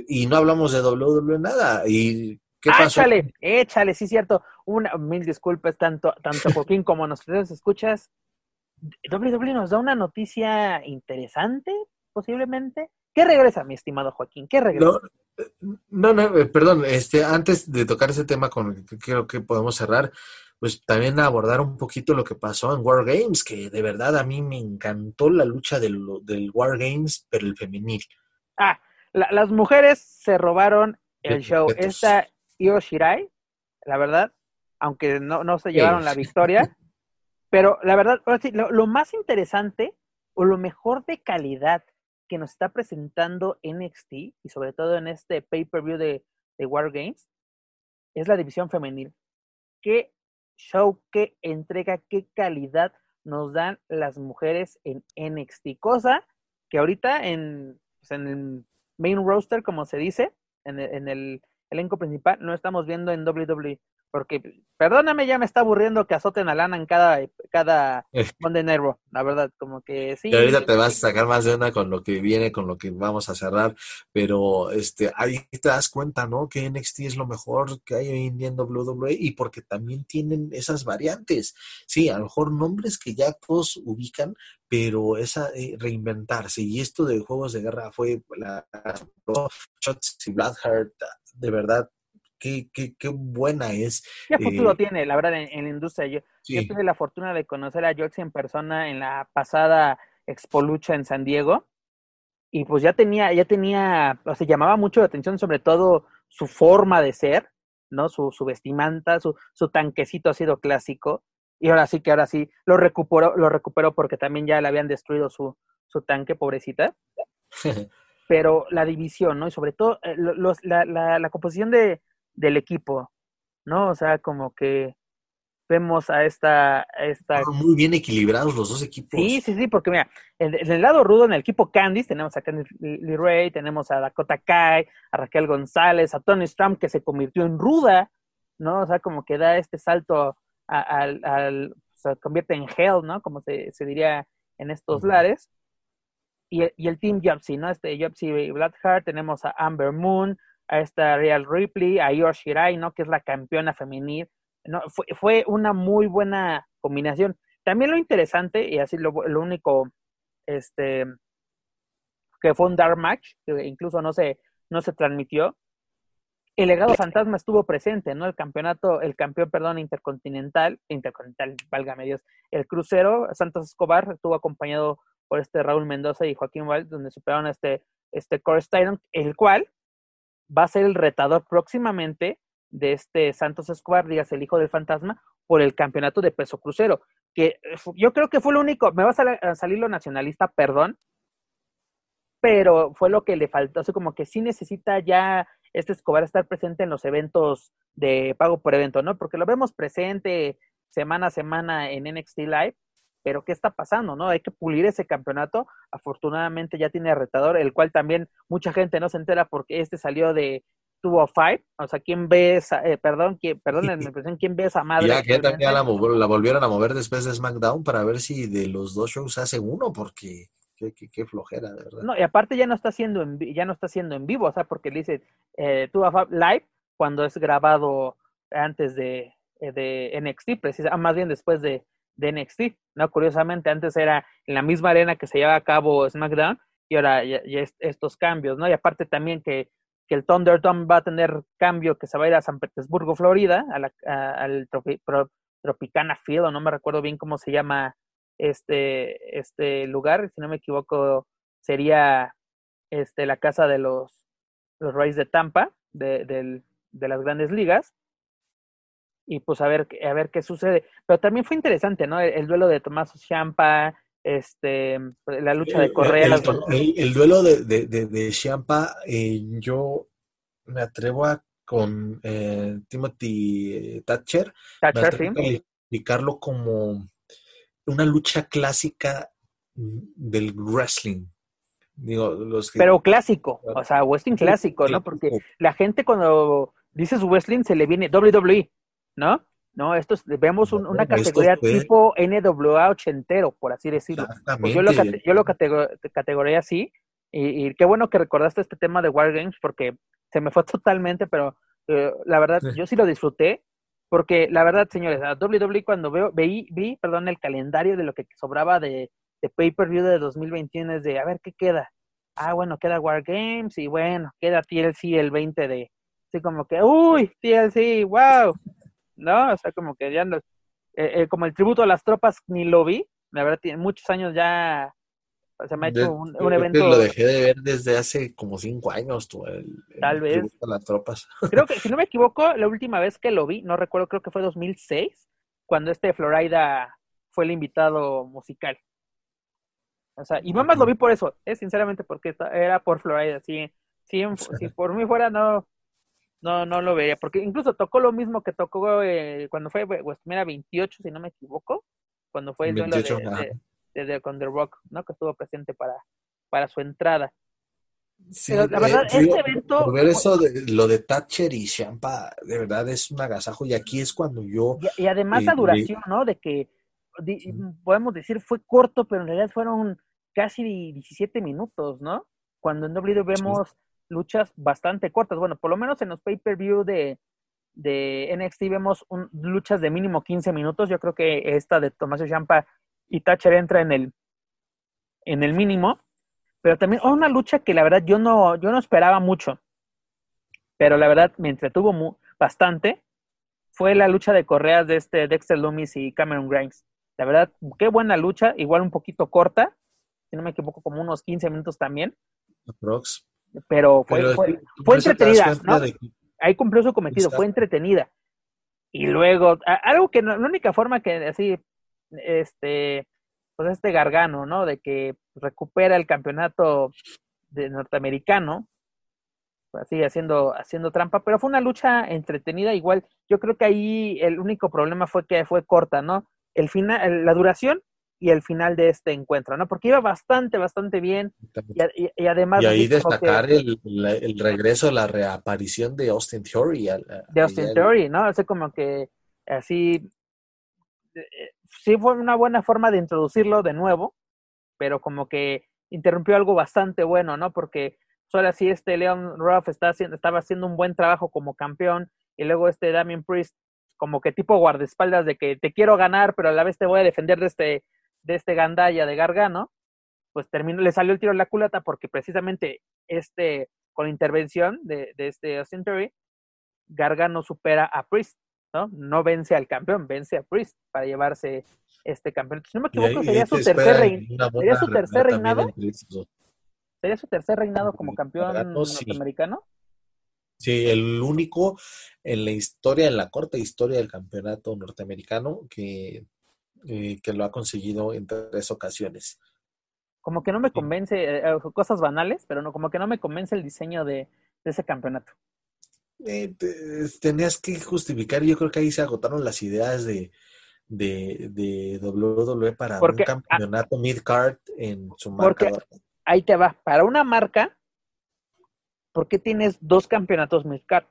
y no hablamos de WWE nada. ¿Y qué ah, Échale, échale, sí, cierto. Una, mil disculpas, tanto, tanto Joaquín como nosotros escuchas. WWE nos da una noticia interesante, posiblemente. ¿Qué regresa, mi estimado Joaquín? ¿Qué regresa? No, no, eh, perdón, este, antes de tocar ese tema con el que creo que podemos cerrar, pues también abordar un poquito lo que pasó en War Games, que de verdad a mí me encantó la lucha del, del War Games, pero el femenil. Ah, las mujeres se robaron el show. Esta Io Shirai, la verdad, aunque no, no se llevaron la victoria, pero la verdad, lo, lo más interesante o lo mejor de calidad que nos está presentando NXT y sobre todo en este pay-per-view de, de War Games es la división femenil. Qué show, qué entrega, qué calidad nos dan las mujeres en NXT. Cosa que ahorita en, pues, en el main roster, como se dice, en el, en el elenco principal, no estamos viendo en WWE. Porque, perdóname, ya me está aburriendo que azoten a Lana en cada, cada Monday Night Raw, la verdad, como que sí. Y ahorita te vas a sacar más de una con lo que viene, con lo que vamos a cerrar, pero este ahí te das cuenta, ¿no? Que NXT es lo mejor que hay hoy en día en WWE y porque también tienen esas variantes. Sí, a lo mejor nombres que ya todos ubican, pero esa eh, reinventarse y esto de juegos de guerra fue la Shots y Blackheart, de verdad qué, qué, qué buena es. ¿Qué futuro eh, tiene, la verdad, en, la industria? Yo, tuve la fortuna de conocer a George en persona en la pasada Expo Lucha en San Diego. Y pues ya tenía, ya tenía, o sea, llamaba mucho la atención sobre todo su forma de ser, ¿no? Su, su vestimenta, su, su tanquecito ha sido clásico. Y ahora sí que ahora sí lo recuperó, lo recuperó porque también ya le habían destruido su, su tanque, pobrecita. Pero la división, ¿no? Y sobre todo eh, los, la, la, la, composición de, del equipo, ¿no? O sea, como que vemos a esta... esta... Muy bien equilibrados los dos equipos. Sí, sí, sí, porque mira, en, el lado rudo, en el equipo Candice, tenemos a Candice Lee Ray, tenemos a Dakota Kai, a Raquel González, a Tony Strum, que se convirtió en ruda, ¿no? O sea, como que da este salto al... se convierte en hell, ¿no? Como se, se diría en estos lares. Y, y, el Team Jopsy, ¿no? Este Jopsy Blackheart, tenemos a Amber Moon, a esta Real Ripley, a Io Shirai, ¿no? Que es la campeona femenil. ¿no? Fue, fue una muy buena combinación. También lo interesante, y así lo, lo único, este, que fue un dark match, que incluso no se, no se transmitió, el legado fantasma estuvo presente, ¿no? El campeonato, el campeón, perdón, intercontinental, intercontinental, válgame Dios, el crucero, Santos Escobar, estuvo acompañado por este Raúl Mendoza y Joaquín Wild, donde superaron este, este Core el cual va a ser el retador próximamente de este Santos Escobar, digas el hijo del fantasma, por el campeonato de peso crucero. Que eh, yo creo que fue lo único, me va a salir lo nacionalista, perdón, pero fue lo que le faltó, así como que sí necesita ya este Escobar estar presente en los eventos de pago por evento, ¿no? Porque lo vemos presente semana a semana en NXT Live, pero ¿qué está pasando? ¿No? Hay que pulir ese campeonato. Afortunadamente ya tiene retador, el cual también mucha gente no se entera porque este salió de tuvo Five, o sea, ¿quién ve esa, eh, perdón, quién, perdón la impresión, quién ve esa madre? Ya que también la, la, volvieron a mover después de SmackDown para ver si de los dos shows hace uno, porque qué, qué, qué, flojera, de verdad. No, y aparte ya no está haciendo en, ya no está haciendo en vivo, o sea, porque le dice eh, tuvo Five live cuando es grabado antes de, eh, de NXT, precisamente, más bien después de, de NXT, ¿no? Curiosamente, antes era en la misma arena que se lleva a cabo SmackDown y ahora ya, estos cambios, ¿no? Y aparte también que, que el Thunderdome va a tener cambio, que se va a ir a San Petersburgo, Florida, a la, al Tropicana Field, o no me recuerdo bien cómo se llama este, este lugar, si no me equivoco, sería este, la casa de los, los Rays de Tampa, de, de las grandes ligas y pues a ver, a ver qué sucede. Pero también fue interesante, ¿no? El, duelo de Tomás Champa, este, la lucha de Correa. El, duelo de, de, de, Champa, eh, yo me atrevo a con eh, Timothy Thatcher, Thatcher calificarlo como una lucha clásica del wrestling. Digo, los Pero clásico, o sea, wrestling clásico, ¿no? Porque la gente cuando dice su wrestling se le viene WWE, ¿no? No, esto vemos una categoría tipo NWA ochentero, por así decirlo. Pues yo lo, yo lo categoría así, y, qué bueno que recordaste este tema de Wargames, porque se me fue totalmente, pero eh, la verdad, yo sí lo disfruté, porque la verdad, señores, a WWE cuando veo, veí, vi, perdón, el calendario de lo que sobraba de, de pay-per-view de 2021 es de, a ver, ¿qué queda? Ah, bueno, queda Wargames y bueno, queda TLC el 20 de, así como que, uy, TLC, wow, ¿no? O sea, como que ya, no, eh, eh, como el tributo a las tropas ni lo vi, la verdad, tiene muchos años ya, se me ha hecho un, evento. Lo dejé de ver desde hace como cinco años, tú, el, Tal vez. Tributo a las tropas. Creo que, si no me equivoco, la última vez que lo vi, no recuerdo, creo que fue 2006, cuando este Florida fue el invitado musical. O sea, y más lo vi por eso, es sinceramente porque era por Florida, sí, sí, si por mí fuera no, no, no lo vería, porque incluso tocó lo mismo que tocó eh, cuando fue WrestleMania 28, si no me equivoco, cuando fue el duelo de, con The Rock, ¿no? Que estuvo presente para, para su entrada. Sí, Pero la verdad, este evento. Por ver eso, de, lo de Thatcher y Champa, de verdad es un agasajo. Y aquí es cuando yo. Y, además la eh, duración, ¿no? De que podemos decir fue corto, pero en realidad fueron casi 17 minutos, ¿no? Cuando en WWE vemos luchas bastante cortas. Bueno, por lo menos en los pay-per-view de, de NXT vemos luchas de mínimo 15 minutos. Yo creo que esta de Tomás Champa y Thatcher entra en el, en el mínimo. Pero también una lucha que la verdad yo no, yo no esperaba mucho. Pero la verdad me entretuvo bastante. Fue la lucha de correas de este Dexter Loomis y Cameron Grimes. La verdad, qué buena lucha, igual un poquito corta, si no me equivoco, como unos 15 minutos también. Pero fue, fue, entretenida, ¿no? Ahí cumplió su cometido, fue entretenida. Y luego, algo que la única forma que así, este, pues este Gargano, ¿no? De que recupera el campeonato de norteamericano, así haciendo, haciendo trampa, pero fue una lucha entretenida igual. Yo creo que ahí el único problema fue que fue corta, ¿no? el final, la duración y el final de este encuentro, ¿no? Porque iba bastante, bastante bien. Y, además. Y ahí destacar el, el, regreso, la reaparición de Austin Theory. de Austin Theory, ¿no? Así como que así. Eh, sí fue una buena forma de introducirlo de nuevo, pero como que interrumpió algo bastante bueno, ¿no? Porque solo así este Leon Ruff está haciendo, estaba haciendo un buen trabajo como campeón y luego este Damien Priest como que tipo guardaespaldas de que te quiero ganar, pero a la vez te voy a defender de este, de este gandalla de Gargano, pues terminó, le salió el tiro en la culata porque precisamente este, con la intervención de, de este Austin Theory, Gargano supera a Priest, ¿no? No vence al campeón, vence a Priest para llevarse este campeón. Si no me equivoco, sería, su tercer, sería su tercer reinado. ¿Sería su tercer reinado como campeón norteamericano? Sí, el único en la historia, en la corta historia del campeonato norteamericano que, eh, que lo ha conseguido en tres ocasiones. Como que no me convence, eh, eh, cosas banales, pero no, como que no me convence el diseño de, ese campeonato. tenías que justificar, yo creo que ahí se agotaron las ideas de, de, de WWE para un campeonato mid-card en su marca. ahí te va, para una marca ¿por qué tienes dos campeonatos midcard?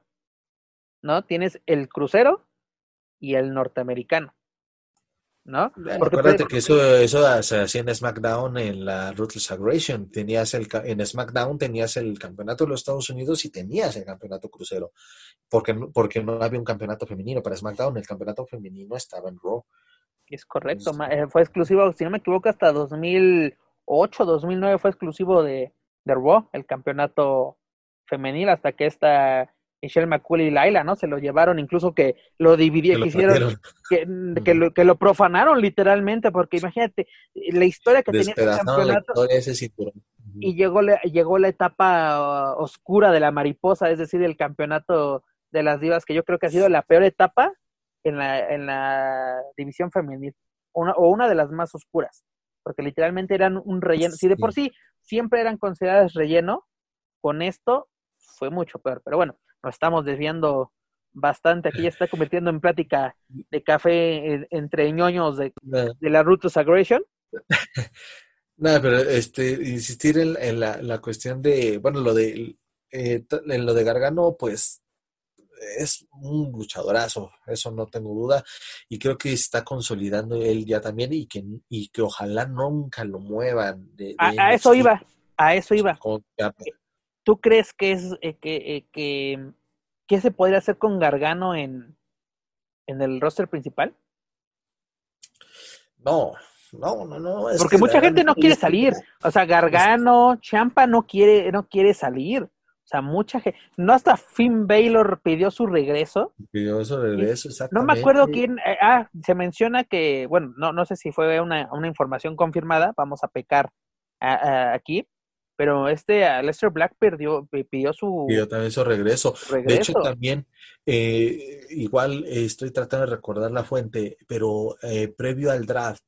¿No? Tienes el crucero y el norteamericano. ¿No? Porque acuérdate que eso, eso se hacía en SmackDown en la Ruthless Aggression. Tenías el, en SmackDown tenías el campeonato de los Estados Unidos y tenías el campeonato crucero. Porque, porque no había un campeonato femenino para SmackDown. El campeonato femenino estaba en Raw. Es correcto. Eh, fue exclusivo, si no me equivoco, hasta 2008, 2009 fue exclusivo de, de Raw, el campeonato femenil hasta que esta Michelle McCool y Laila, ¿no? Se lo llevaron, incluso que lo dividieron, que, hicieron, que, lo, que lo profanaron literalmente, porque imagínate, la historia que tenía ese campeonato. y llegó, llegó la etapa oscura de la mariposa, es decir, el campeonato de las divas, que yo creo que ha sido la peor etapa en la, en la división femenil, o una de las más oscuras, porque literalmente eran un relleno. Si de por sí siempre eran consideradas relleno, con esto fue mucho peor. Pero bueno, nos estamos desviando bastante. Aquí ya está convirtiendo en plática de café entre ñoños de, de la Rutus Aggression. Nada, pero este, insistir en, la, la, cuestión de, bueno, lo de, eh, en lo de Gargano, pues es un luchadorazo, eso no tengo duda, y creo que está consolidando él ya también y que, y que ojalá nunca lo muevan. a, eso iba, a eso iba. ¿Tú crees que es eh, que, eh, que, qué se podría hacer con Gargano en, en el roster principal? No, no, no, no. Porque mucha gente no quiere salir. O sea, Gargano, Champa no quiere, no quiere salir. O sea, mucha gente. No hasta Finn Baylor pidió su regreso. Pidió su regreso, exactamente. No me acuerdo quién. Eh, ah, se menciona que, bueno, no, no sé si fue una, una información confirmada. Vamos a pecar aquí pero este Lester Black perdió, pidió su... Pidió también su regreso. De hecho, también, eh, igual estoy tratando de recordar la fuente, pero eh, previo al draft,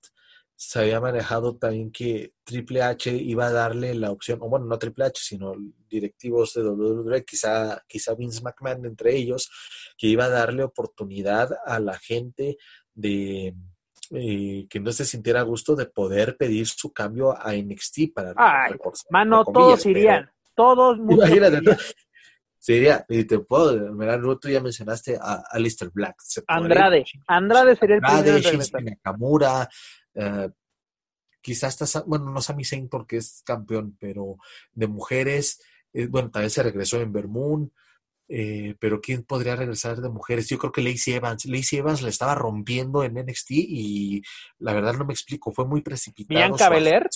se había manejado también que Triple H iba a darle la opción, o bueno, no Triple H, sino directivos de WWE, quizá, quizá Vince McMahon entre ellos, que iba a darle oportunidad a la gente de eh, que no se sintiera a gusto de poder pedir su cambio a NXT para Ay, mano, todos irían, todos imagínate, Sería, y te puedo, mira, tú ya mencionaste a Alistair Black. Andrade, Andrade sería el Andrade, primero Nakamura, eh, quizás está, bueno, no Sami Zayn porque es campeón, pero de mujeres, eh, bueno, también se regresó en Vermoon, eh, pero ¿quién podría regresar de mujeres? Yo creo que Lacey Evans. Lacey Evans le estaba rompiendo en NXT y la verdad no me explico, fue muy precipitado. Bianca Belair,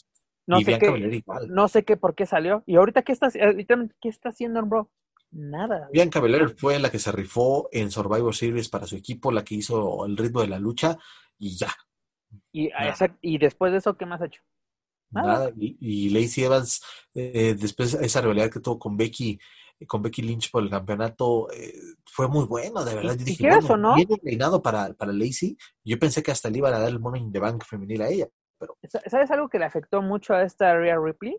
no sé qué, no sé qué por qué salió. Y ahorita qué está, qué está haciendo Bro? Nada. Bianca Belair fue la que se rifó en Survivor Series para su equipo, la que hizo el ritmo de la lucha y ya, y, y después de eso, ¿qué más ha hecho? Nada. Y, Lacey Evans, eh, después de esa rivalidad que tuvo con Becky, con Becky Lynch por el campeonato, eh, fue muy bueno, de verdad. Yo dije, bueno, no? bien reinado para, para Lacey. Yo pensé que hasta le iban a dar el Money in the Bank femenil a ella. Pero... ¿Sabes algo que le afectó mucho a esta Rhea Ripley?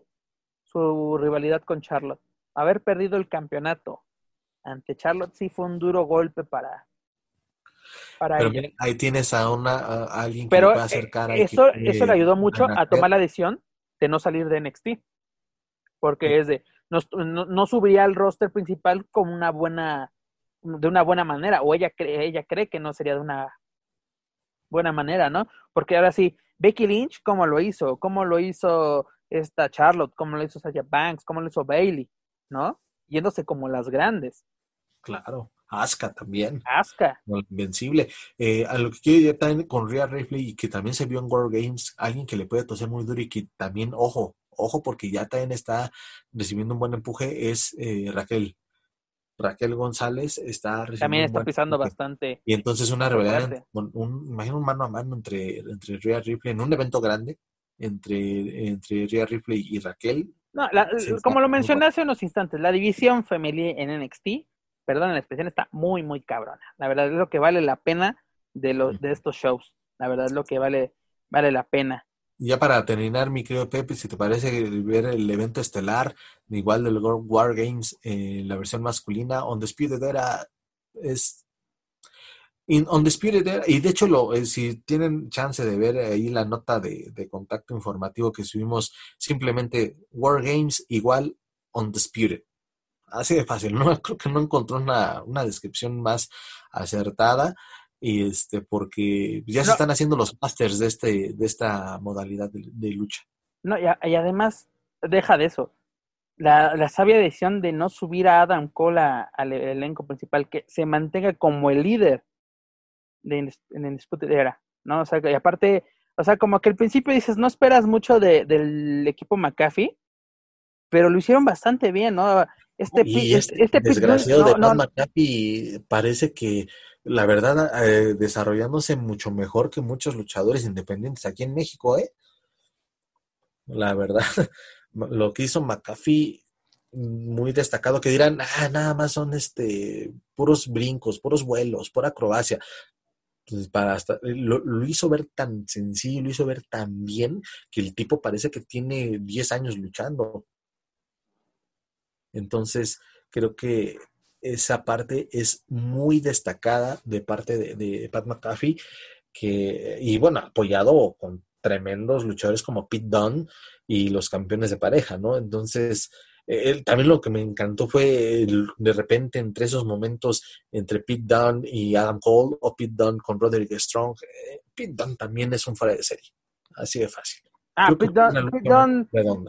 Su rivalidad con Charlotte. Haber perdido el campeonato ante Charlotte sí fue un duro golpe para, pero ahí tienes a, una, alguien que puede eh, acercar. Eso, eso le ayudó mucho a tomar la decisión de no salir de NXT. Porque es de, no, no, subiría al roster principal como una buena, de una buena manera, o ella cree, ella cree que no sería de una buena manera, ¿no? Porque ahora sí, Becky Lynch, ¿cómo lo hizo? ¿Cómo lo hizo esta Charlotte? ¿Cómo lo hizo Sasha Banks? ¿Cómo lo hizo Bailey? ¿No? Yéndose como las grandes. Claro. Aska también. Aska. Invencible. Eh, a lo que quiero decir también con Rhea Ripley y que también se vio en World Games, alguien que le puede toser muy duro y que también, ojo, ojo, porque ya también está recibiendo un buen empuje, es eh, Raquel. Raquel González está recibiendo También está pisando bastante. Y entonces una rivalidad, un, imagino un mano a mano entre, entre Rhea Ripley en un evento grande, entre, entre Rhea Ripley y Raquel. No, como lo mencioné hace unos instantes, la división femenil en NXT perdón, la expresión está muy, muy cabrona. La verdad es lo que vale la pena de, los, de estos shows. La verdad es lo que vale, vale la pena. Ya para terminar, mi querido Pepe, si te parece ver el evento estelar, igual del War Games, eh, la versión masculina, Undisputed era, es Undisputed era, y de hecho, lo, eh, si tienen chance de ver ahí la nota de, de, contacto informativo que subimos, simplemente War Games igual Undisputed. Así de fácil, ¿no? Creo que no encontró una, descripción más acertada y este porque ya se están haciendo los masters de este de esta modalidad de, lucha. No, y, además deja de eso. La, la, sabia decisión de no subir a Adam Cole al elenco principal, que se mantenga como el líder de, en el Disputed Era, ¿no? O sea, y aparte, o sea, como que al principio dices, no esperas mucho de, del equipo McAfee, pero lo hicieron bastante bien, ¿no? Este, este, este, desgraciado de Pat McAfee parece que, la verdad, eh, desarrollándose mucho mejor que muchos luchadores independientes aquí en México, ¿eh? La verdad, lo que hizo McAfee muy destacado que dirán, ah, nada más son este puros brincos, puros vuelos, pura acrobacia. Entonces, para hasta, lo, lo, hizo ver tan sencillo, lo hizo ver tan bien que el tipo parece que tiene 10 años luchando. Entonces, creo que esa parte es muy destacada de parte de, Pat McAfee, que, y bueno, apoyado con tremendos luchadores como Pete Dunne y los campeones de pareja, ¿no? Entonces, él, también lo que me encantó fue de repente entre esos momentos entre Pete Dunne y Adam Cole o Pete Dunne con Roderick Strong, eh, Pete Dunne también es un fuera de serie, así de fácil. Ah, Pete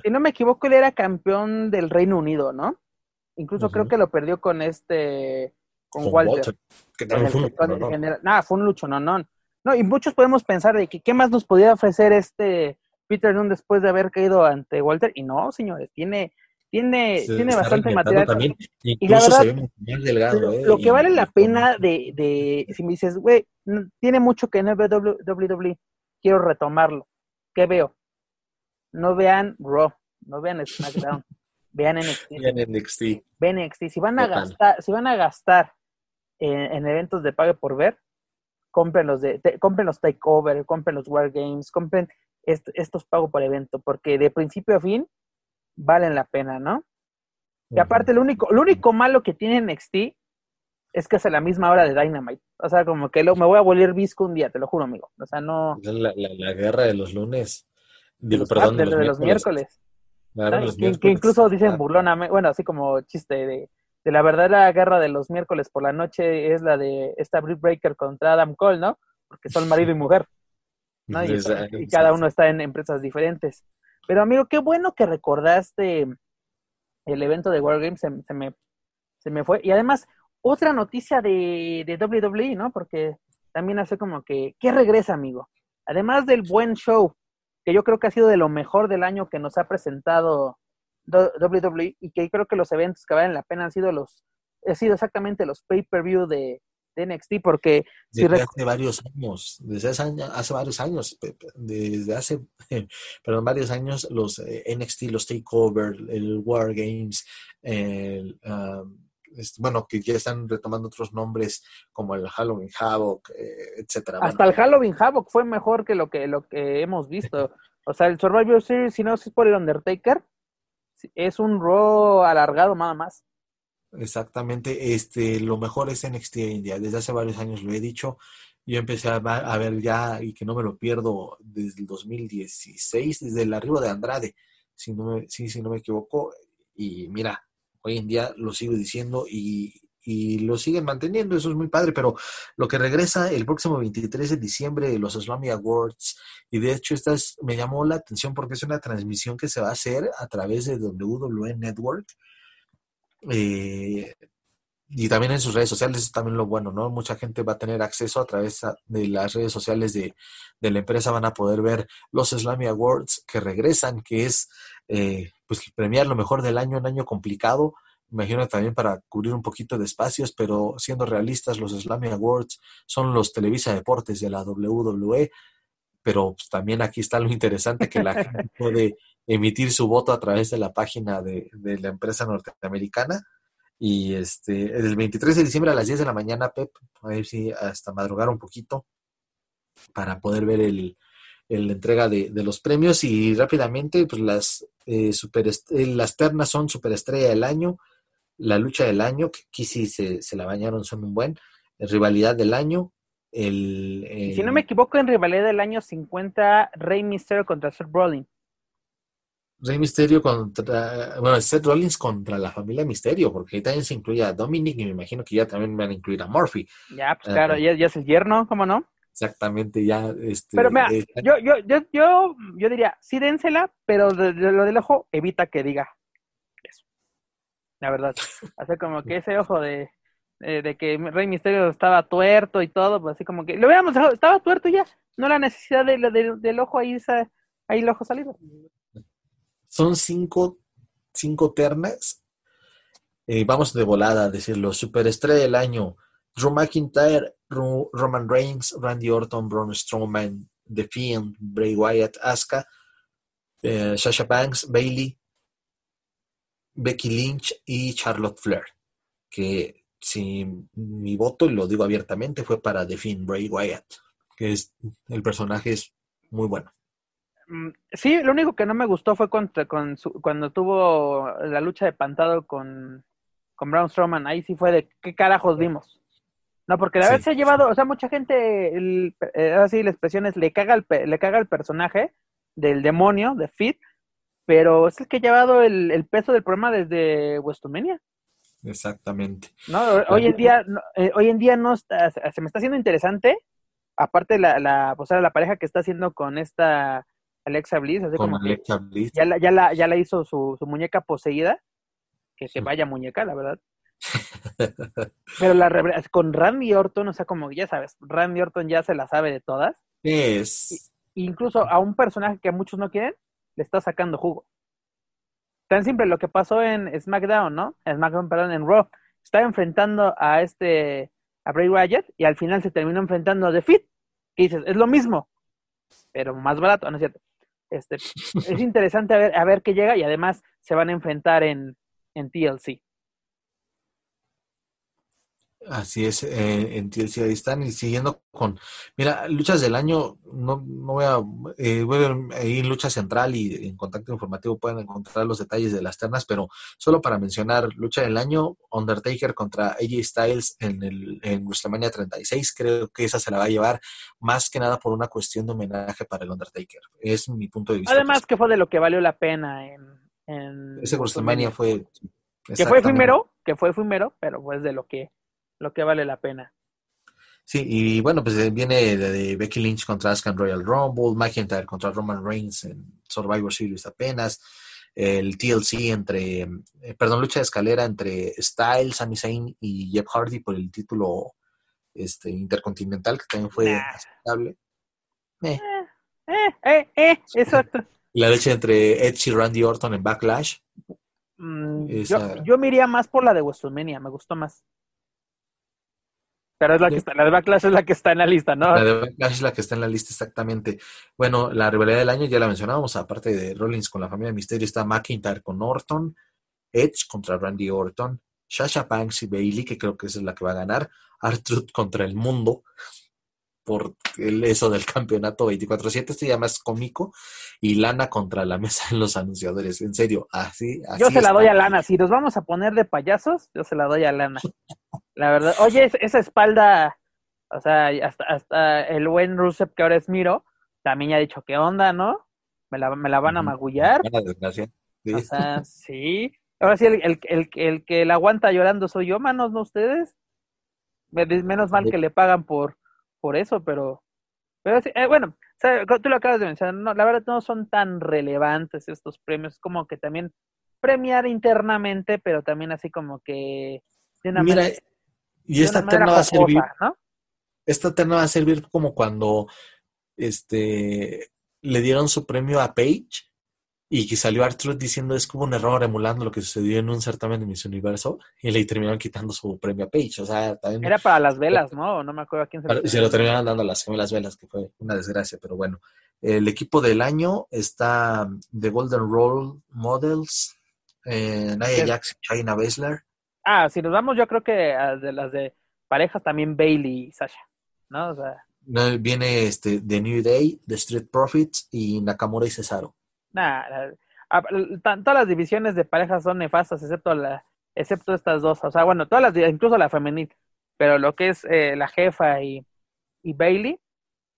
si no me equivoco, él era campeón del Reino Unido, ¿no? Incluso creo que lo perdió con este, con, Walter. Que también fue un Nada, fue un lucho, no, no. No, y muchos podemos pensar de que qué más nos podía ofrecer este Peter Dunn después de haber caído ante Walter. Y no, señores, tiene, tiene, tiene bastante material. También. Y la verdad, delgado, ¿eh? lo que vale la pena de, de si me dices, güey, tiene mucho que en el WWE, quiero retomarlo. ¿Qué veo? no vean Raw, no vean SmackDown, vean NXT. Vean NXT. Vean NXT. Si van a gastar, si van a gastar en, eventos de pague por ver, compren los de, compren los Takeover, compren los War Games, compren estos pagos por evento, porque de principio a fin valen la pena, ¿no? Y aparte, lo único, lo único malo que tiene NXT es que es a la misma hora de Dynamite. O sea, como que lo, me voy a volver visco un día, te lo juro, amigo. O sea, no. La, la, guerra de los lunes. de los, perdón, de, los, miércoles. Que, incluso dicen ah. burlona, bueno, así como chiste de, de la verdadera guerra de los miércoles por la noche es la de esta Britt Breaker contra Adam Cole, ¿no? Porque son marido y mujer. ¿no? Y, cada uno está en empresas diferentes. Pero amigo, qué bueno que recordaste el evento de Wargames, se, se, me, se me fue. Y además, otra noticia de, de WWE, ¿no? Porque también hace como que, ¿qué regresa, amigo? Además del buen show, que yo creo que ha sido de lo mejor del año que nos ha presentado WWE y que creo que los eventos que valen la pena han sido los, ha sido exactamente los pay-per-view de, NXT, porque... Desde hace varios años, desde hace, hace, varios años, desde hace, perdón, varios años, los eh, NXT, los Takeover, el War Games, el... Um, bueno, que ya están retomando otros nombres como el Halloween Havoc, eh, etcétera. Hasta el Halloween Havoc fue mejor que lo que lo que hemos visto. o sea, el Survivor Series, si no es por el Undertaker, es un Raw alargado nada más. Exactamente, este, lo mejor es NXT India. Desde hace varios años lo he dicho. Yo empecé a, ver ya y que no me lo pierdo desde el 2016, desde el arribo de Andrade, si no me, si no me equivoco. Y mira, hoy en día lo sigo diciendo y, y lo siguen manteniendo, eso es muy padre, pero lo que regresa el próximo 23 de diciembre, los Slammy Awards, y de hecho esta me llamó la atención porque es una transmisión que se va a hacer a través de WWE Network, eh, y también en sus redes sociales, es también lo bueno, ¿no? Mucha gente va a tener acceso a través de las redes sociales de, de la empresa, van a poder ver los Slammy Awards que regresan, que es eh, pues premiar lo mejor del año, un año complicado, imagino también para cubrir un poquito de espacios, pero siendo realistas, los Slammy Awards son los Televisa Deportes de la WWE, pero pues, también aquí está lo interesante que la gente puede emitir su voto a través de la página de, la empresa norteamericana. Y este, el 23 de diciembre a las 10 de la mañana, Pep, a ver si hasta madrugar un poquito para poder ver el, la entrega de, los premios y rápidamente pues las eh, super, eh, las ternas son superestrella del año la lucha del año, que aquí sí se, se la bañaron, son un buen, rivalidad del año, el, Si no me equivoco, en rivalidad del año 50, Rey Mysterio contra Seth Rollins. Rey Misterio contra, bueno, Seth Rollins contra la familia Misterio, porque ahí también se incluye a Dominic y me imagino que ya también van a incluir a Murphy. Ya, pues claro, ah, ya, ya, es el yerno, ¿cómo no? Exactamente, ya. Este, pero mira, eh, yo, yo, yo, yo, yo diría, sí dénsela, pero de, lo del ojo evita que diga la verdad. Hace como que ese ojo de, de, que Rey Misterio estaba tuerto y todo, pues así como que lo veamos, estaba tuerto ya, no la necesidad de, del ojo ahí, ahí el ojo salido. Son cinco, cinco ternas. Eh, vamos de volada a decirlo. Superestrella del año. Drew McIntyre, Roman Reigns, Randy Orton, Braun Strowman, The Fiend, Bray Wyatt, Asuka, eh, Sasha Banks, Bailey, Becky Lynch y Charlotte Flair, que si mi voto, y lo digo abiertamente, fue para The Finn Bray Wyatt, que es el personaje es muy bueno. Mm, sí, lo único que no me gustó fue contra, con cuando tuvo la lucha de pantado con, con Braun Strowman. Ahí sí fue de qué carajos vimos. No, porque la vez se ha llevado, o sea, mucha gente, el, eh, así la expresión es, le caga, el, le caga el personaje del demonio, de Fit, pero es el que ha llevado el, peso del problema desde WrestleMania. Exactamente. No, hoy en día, eh, hoy en día no está, se me está haciendo interesante, aparte la, la, pues, la pareja que está haciendo con esta Alexa Bliss, así con Alexa Bliss. Ya la, ya la, ya la hizo su, su muñeca poseída, que se vaya muñeca, la verdad. Pero la con Randy Orton, o sea, como ya sabes, Randy Orton ya se la sabe de todas. Es. Incluso a un personaje que muchos no quieren, le está sacando jugo. Tan simple lo que pasó en SmackDown, ¿no? En SmackDown, perdón, en Raw. Estaba enfrentando a este, a Bray Wyatt y al final se terminó enfrentando a The Fit. Y dices, es lo mismo, pero más barato, ¿no es cierto? Este, es interesante a ver, a ver qué llega y además se van a enfrentar en, en TLC. Así es, eh, en TLC ahí están y siguiendo con, mira, luchas del año, no, no voy a, eh, voy a ver ahí en lucha central y en contacto informativo pueden encontrar los detalles de las ternas, pero solo para mencionar, lucha del año, Undertaker contra AJ Styles en el en WrestleMania 36, creo que esa se la va a llevar más que nada por una cuestión de homenaje para el Undertaker, es mi punto de vista. Además que fue de lo que valió la pena en... en Ese WrestleMania. Fue... Que fue efímero, que fue efímero, pero pues de lo que lo que vale la pena. Sí, y bueno, pues eh, viene de, Becky Lynch contra Asuka en Royal Rumble, McIntyre contra Roman Reigns en Survivor Series apenas, el TLC entre, eh, perdón, lucha de escalera entre Styles, Sami Zayn y Jeff Hardy por el título este intercontinental, que también fue aceptable. Eh. Eh, eh, exacto. La lucha entre Edge y Randy Orton en Backlash. Mm, yo, yo me iría más por la de WrestleMania, me gustó más. Pero es la que está, la de Backlash es la que está en la lista, ¿no? La de Backlash es la que está en la lista, exactamente. Bueno, la rivalidad del año ya la mencionábamos, aparte de Rollins con la familia Misterio, está McIntyre con Orton, Edge contra Randy Orton, Sasha Banks y Bailey, que creo que esa es la que va a ganar, Artruth contra el mundo, por el, eso del campeonato 24-7, este ya más cómico, y Lana contra la mesa de los anunciadores, en serio, así. así yo se la doy a Lana, si nos vamos a poner de payasos, yo se la doy a Lana. La verdad, oye, esa espalda, o sea, hasta, hasta el buen Rusev, que ahora es Miro, también ya ha dicho, ¿qué onda, no? Me la, me la van a magullar. Sí. O sea, sí. Ahora sí, el, el, el, el, que la aguanta llorando soy yo, manos, ¿no ustedes? Menos mal que le pagan por, por eso, pero, pero eh, bueno, tú lo acabas de mencionar, no, la verdad no son tan relevantes estos premios, como que también premiar internamente, pero también así como que de una Mira, y esta terna va a servir. Esta terna va a servir como cuando este le dieron su premio a Page y que salió Arthur diciendo es como un error emulando lo que sucedió en un certamen de Miss Universo y le terminaron quitando su premio a Page. O sea, también, Era para las velas, ¿no? No me acuerdo a quién se lo Y se lo terminaron dando a las gemelas velas, que fue una desgracia, pero bueno. El equipo del año está The Golden Roll Models, eh, Nia Jackson, China Baszler, Ah, si nos vamos, yo creo que de las de parejas también Bailey y Sasha, ¿no? O sea, viene este The New Day, The Street Profits y Nakamura y Cesaro. Nah, ah, todas las divisiones de parejas son nefastas, excepto la, excepto estas dos. O sea, bueno, todas las, incluso la femenil, pero lo que es eh, la jefa y, y Bailey,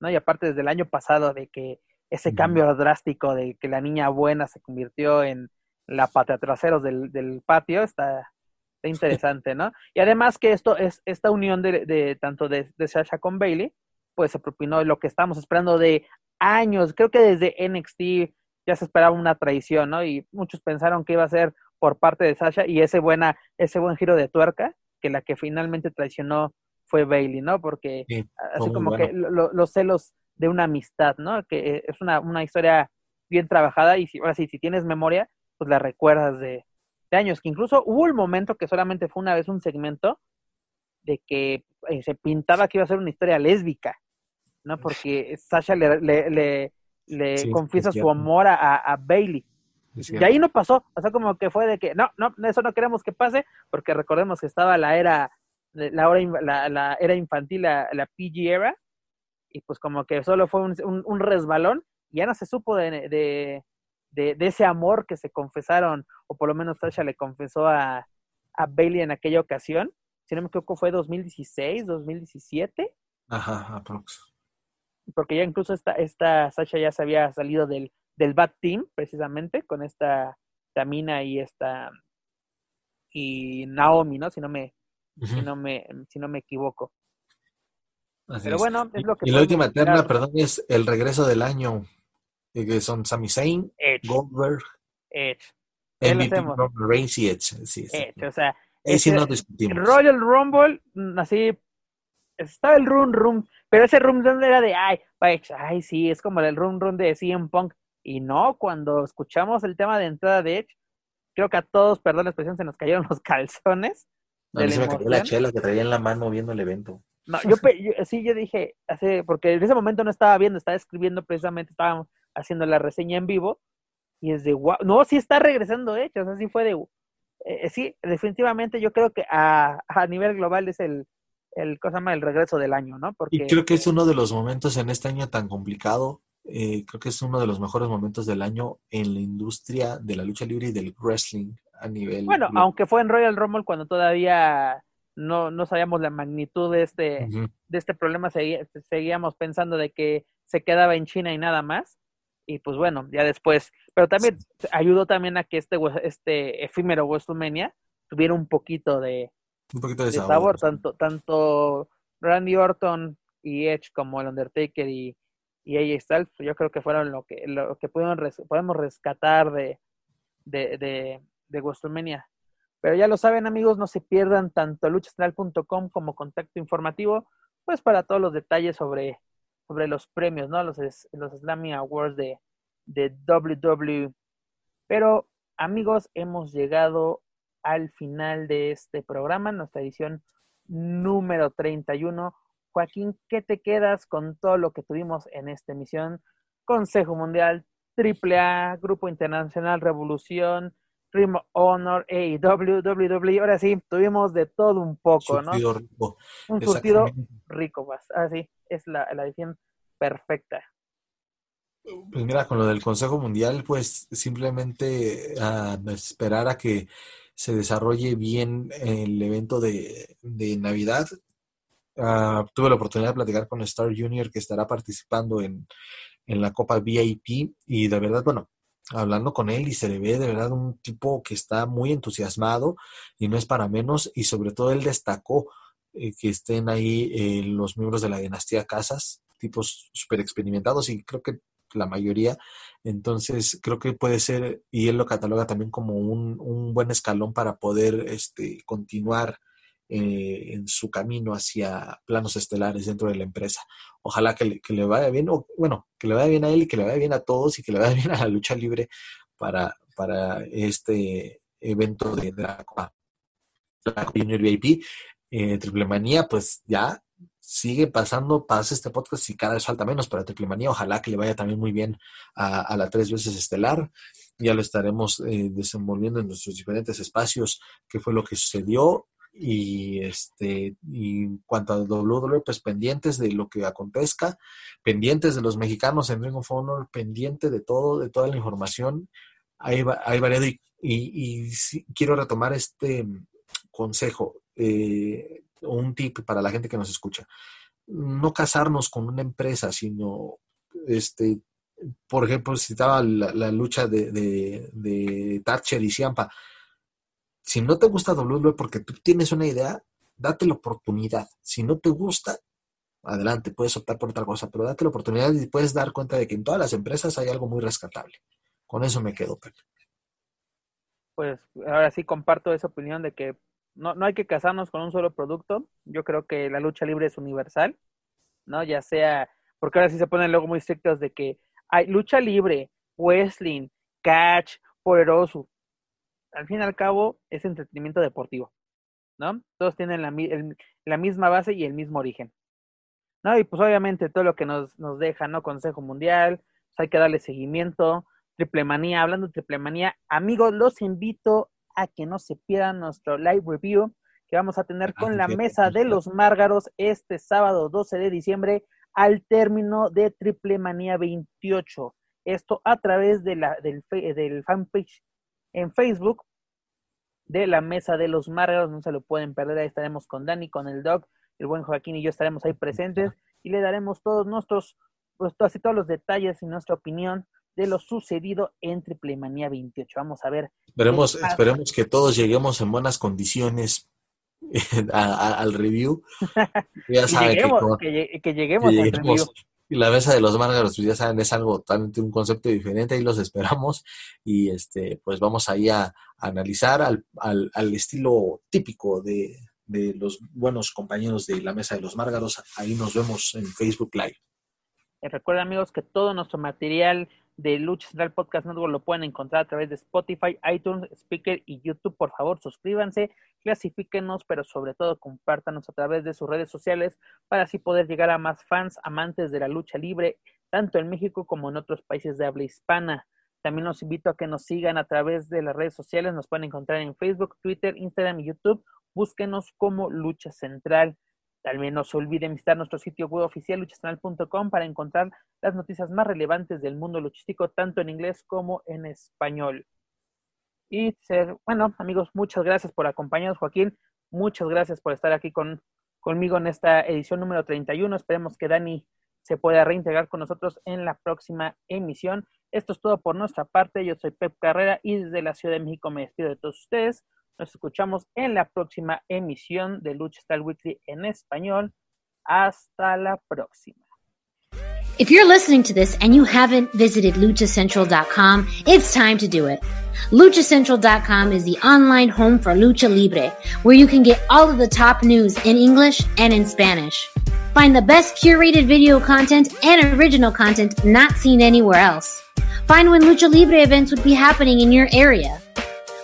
¿no? Y aparte desde el año pasado de que ese cambio drástico de que la niña buena se convirtió en la pata traseros del, del patio, está, Está interesante, ¿no? Y además que esto es esta unión de, de tanto de, de, Sasha con Bailey, pues se propinó lo que estamos esperando de años. Creo que desde NXT ya se esperaba una traición, ¿no? Y muchos pensaron que iba a ser por parte de Sasha y ese buena ese buen giro de tuerca que la que finalmente traicionó fue Bailey, ¿no? Porque así como que los celos de una amistad, ¿no? Que es una, una historia bien trabajada y si, ahora sí, si tienes memoria, pues la recuerdas de, de años, que incluso hubo un momento que solamente fue una vez un segmento de que eh, se pintaba que iba a ser una historia lésbica, ¿no? Porque Sasha le, le, le, confiesa su amor a, a Bailey. Y ahí no pasó, o sea, como que fue de que, no, no, eso no queremos que pase, porque recordemos que estaba la era, la, hora, la, la era infantil, la, la, PG era, y pues como que solo fue un, un, un resbalón, y ya no se supo de, de, de, ese amor que se confesaron, o por lo menos Sasha le confesó a, a Bailey en aquella ocasión. Si no me equivoco, fue 2016, 2017. Ajá, aprox. Porque ya incluso esta, esta Sasha ya se había salido del, del Bad Team, precisamente, con esta Tamina y esta y Naomi, ¿no? Si no me, si no me, si no me equivoco. Pero bueno, es lo que. Y la última terna, perdón, es el regreso del año que son Sami Zayn, Goldberg, Edge. MVP Reigns y Edge. Sí, Edge, o sea, ese, no Royal Rumble, mm, así, estaba el run run, pero ese run run era de, ay, ay, sí, es como el run run de CM Punk. Y no, cuando escuchamos el tema de entrada de Edge, creo que a todos, perdón la expresión, se nos cayeron los calzones. No, se me cayó la chela que traía en la mano viendo el evento. No, yo, yo, sí, yo dije, así, porque en ese momento no estaba viendo, estaba escribiendo precisamente, estábamos haciendo la reseña en vivo y es de wow, no, sí está regresando hecho, o sea, sí fue de, eh, sí, definitivamente yo creo que a, a nivel global es el, el, cosa el regreso del año, ¿no? Porque... Y creo que es uno de los momentos en este año tan complicado, eh, creo que es uno de los mejores momentos del año en la industria de la lucha libre y del wrestling a nivel... Bueno, aunque fue en Royal Rumble cuando todavía no, no sabíamos la magnitud de este, de este problema, seguíamos pensando de que se quedaba en China y nada más. Y pues bueno, ya después, pero también ayudó también a que este, este efímero WrestleMania tuviera un poquito de, un poquito de, sabor. Tanto, tanto Randy Orton y Edge como el Undertaker y, y AJ Styles, pues yo creo que fueron lo que, lo que podemos rescatar de, de, de, de WrestleMania. Pero ya lo saben, amigos, no se pierdan tanto luchastral.com como contacto informativo, pues para todos los detalles sobre, sobre los premios, ¿no? Los, los Slammy Awards de, de WWE. Pero, amigos, hemos llegado al final de este programa, nuestra edición número 31. Joaquín, ¿qué te quedas con todo lo que tuvimos en esta emisión? Consejo Mundial, AAA, Grupo Internacional Revolución, Rim Honor, AEW, WWE. Ahora sí, tuvimos de todo un poco, ¿no? Rico. Un surtido rico, así es la, la perfecta. Pues mira, con lo del Consejo Mundial, pues simplemente esperar a que se desarrolle bien el evento de, de Navidad. Uh, tuve la oportunidad de platicar con Star Junior que estará participando en, en la Copa VIP y de verdad, bueno, hablando con él y se le ve de verdad un tipo que está muy entusiasmado y no es para menos y sobre todo él destacó eh, que estén ahí eh, los miembros de la dinastía Casas, tipos súper experimentados y creo que la mayoría. Entonces creo que puede ser, y él lo cataloga también como un, un buen escalón para poder este, continuar eh, en su camino hacia planos estelares dentro de la empresa. Ojalá que le, que le vaya bien, o bueno, que le vaya bien a él y que le vaya bien a todos y que le vaya bien a la lucha libre para, para este evento de, la, Junior VIP. Eh, Triple Manía, pues ya sigue pasando, pasa este podcast y cada vez falta menos para Triple Manía. Ojalá que le vaya también muy bien a, la tres veces estelar. Ya lo estaremos eh, desenvolviendo en nuestros diferentes espacios, qué fue lo que sucedió y este y en cuanto a WWE pues pendientes de lo que acontezca pendientes de los mexicanos en Ring of Honor pendiente de todo de toda la información hay, hay variado y, y, quiero retomar este consejo eh, un tip para la gente que nos escucha no casarnos con una empresa sino este por ejemplo citaba la, la lucha de, de, Thatcher y Ciampa si no te gusta WWE porque tú tienes una idea, date la oportunidad. Si no te gusta, adelante, puedes optar por otra cosa, pero date la oportunidad y puedes dar cuenta de que en todas las empresas hay algo muy rescatable. Con eso me quedo, Pepe. Pues ahora sí comparto esa opinión de que no, no hay que casarnos con un solo producto. Yo creo que la lucha libre es universal, ¿no? Ya sea, porque ahora sí se ponen luego muy estrictos de que hay lucha libre, wrestling, catch, poderoso al fin y al cabo es entretenimiento deportivo, ¿no? Todos tienen la, misma base y el mismo origen, ¿no? Y pues obviamente todo lo que nos, nos deja, ¿no? Consejo Mundial, pues hay que darle seguimiento, Triple Manía, hablando de Triple Manía, amigos, los invito a que no se pierdan nuestro live review que vamos a tener con la mesa de los Márgaros este sábado 12 de diciembre al término de Triple Manía 28. Esto a través de la, del, del fanpage en Facebook de la Mesa de los Márgaros, no se lo pueden perder, ahí estaremos con Dani, con el Doc, el buen Joaquín y yo estaremos ahí presentes y le daremos todos nuestros, pues así todos los detalles y nuestra opinión de lo sucedido en Triple Manía 28. Vamos a ver. Esperemos, esperemos que todos lleguemos en buenas condiciones al review. Ya saben que, que, lleguemos, al review. Y la mesa de los márgaros, pues ya saben, es algo totalmente un concepto diferente, ahí los esperamos y este, pues vamos ahí a, analizar al, al, al, estilo típico de, de los buenos compañeros de la mesa de los márgaros. Ahí nos vemos en Facebook Live. Recuerden amigos que todo nuestro material de Lucha Central Podcast Network lo pueden encontrar a través de Spotify, iTunes, Speaker y YouTube. Por favor, suscríbanse, clasifíquenos, pero sobre todo compártanos a través de sus redes sociales para así poder llegar a más fans amantes de la lucha libre, tanto en México como en otros países de habla hispana. También los invito a que nos sigan a través de las redes sociales. Nos pueden encontrar en Facebook, Twitter, Instagram y YouTube. Búsquenos como Lucha Central También no se olviden visitar nuestro sitio web oficial luchasanal.com para encontrar las noticias más relevantes del mundo luchístico, tanto en inglés como en español. Y ser, bueno, amigos, muchas gracias por acompañarnos, Joaquín. Muchas gracias por estar aquí con, conmigo en esta edición número 31. Esperemos que Dani se pueda reintegrar con nosotros en la próxima emisión. Esto es todo por nuestra parte. Yo soy Pep Carrera y desde la Ciudad de México me despido de todos ustedes. Nos escuchamos en la próxima emisión de Lucha Style Weekly en español. Hasta la próxima. If you're listening to this and you haven't visited luchacentral.com, it's time to do it. Luchacentral.com is the online home for Lucha Libre, where you can get all of the top news in English and in Spanish. Find the best curated video content and original content not seen anywhere else. Find when Lucha Libre events would be happening in your area.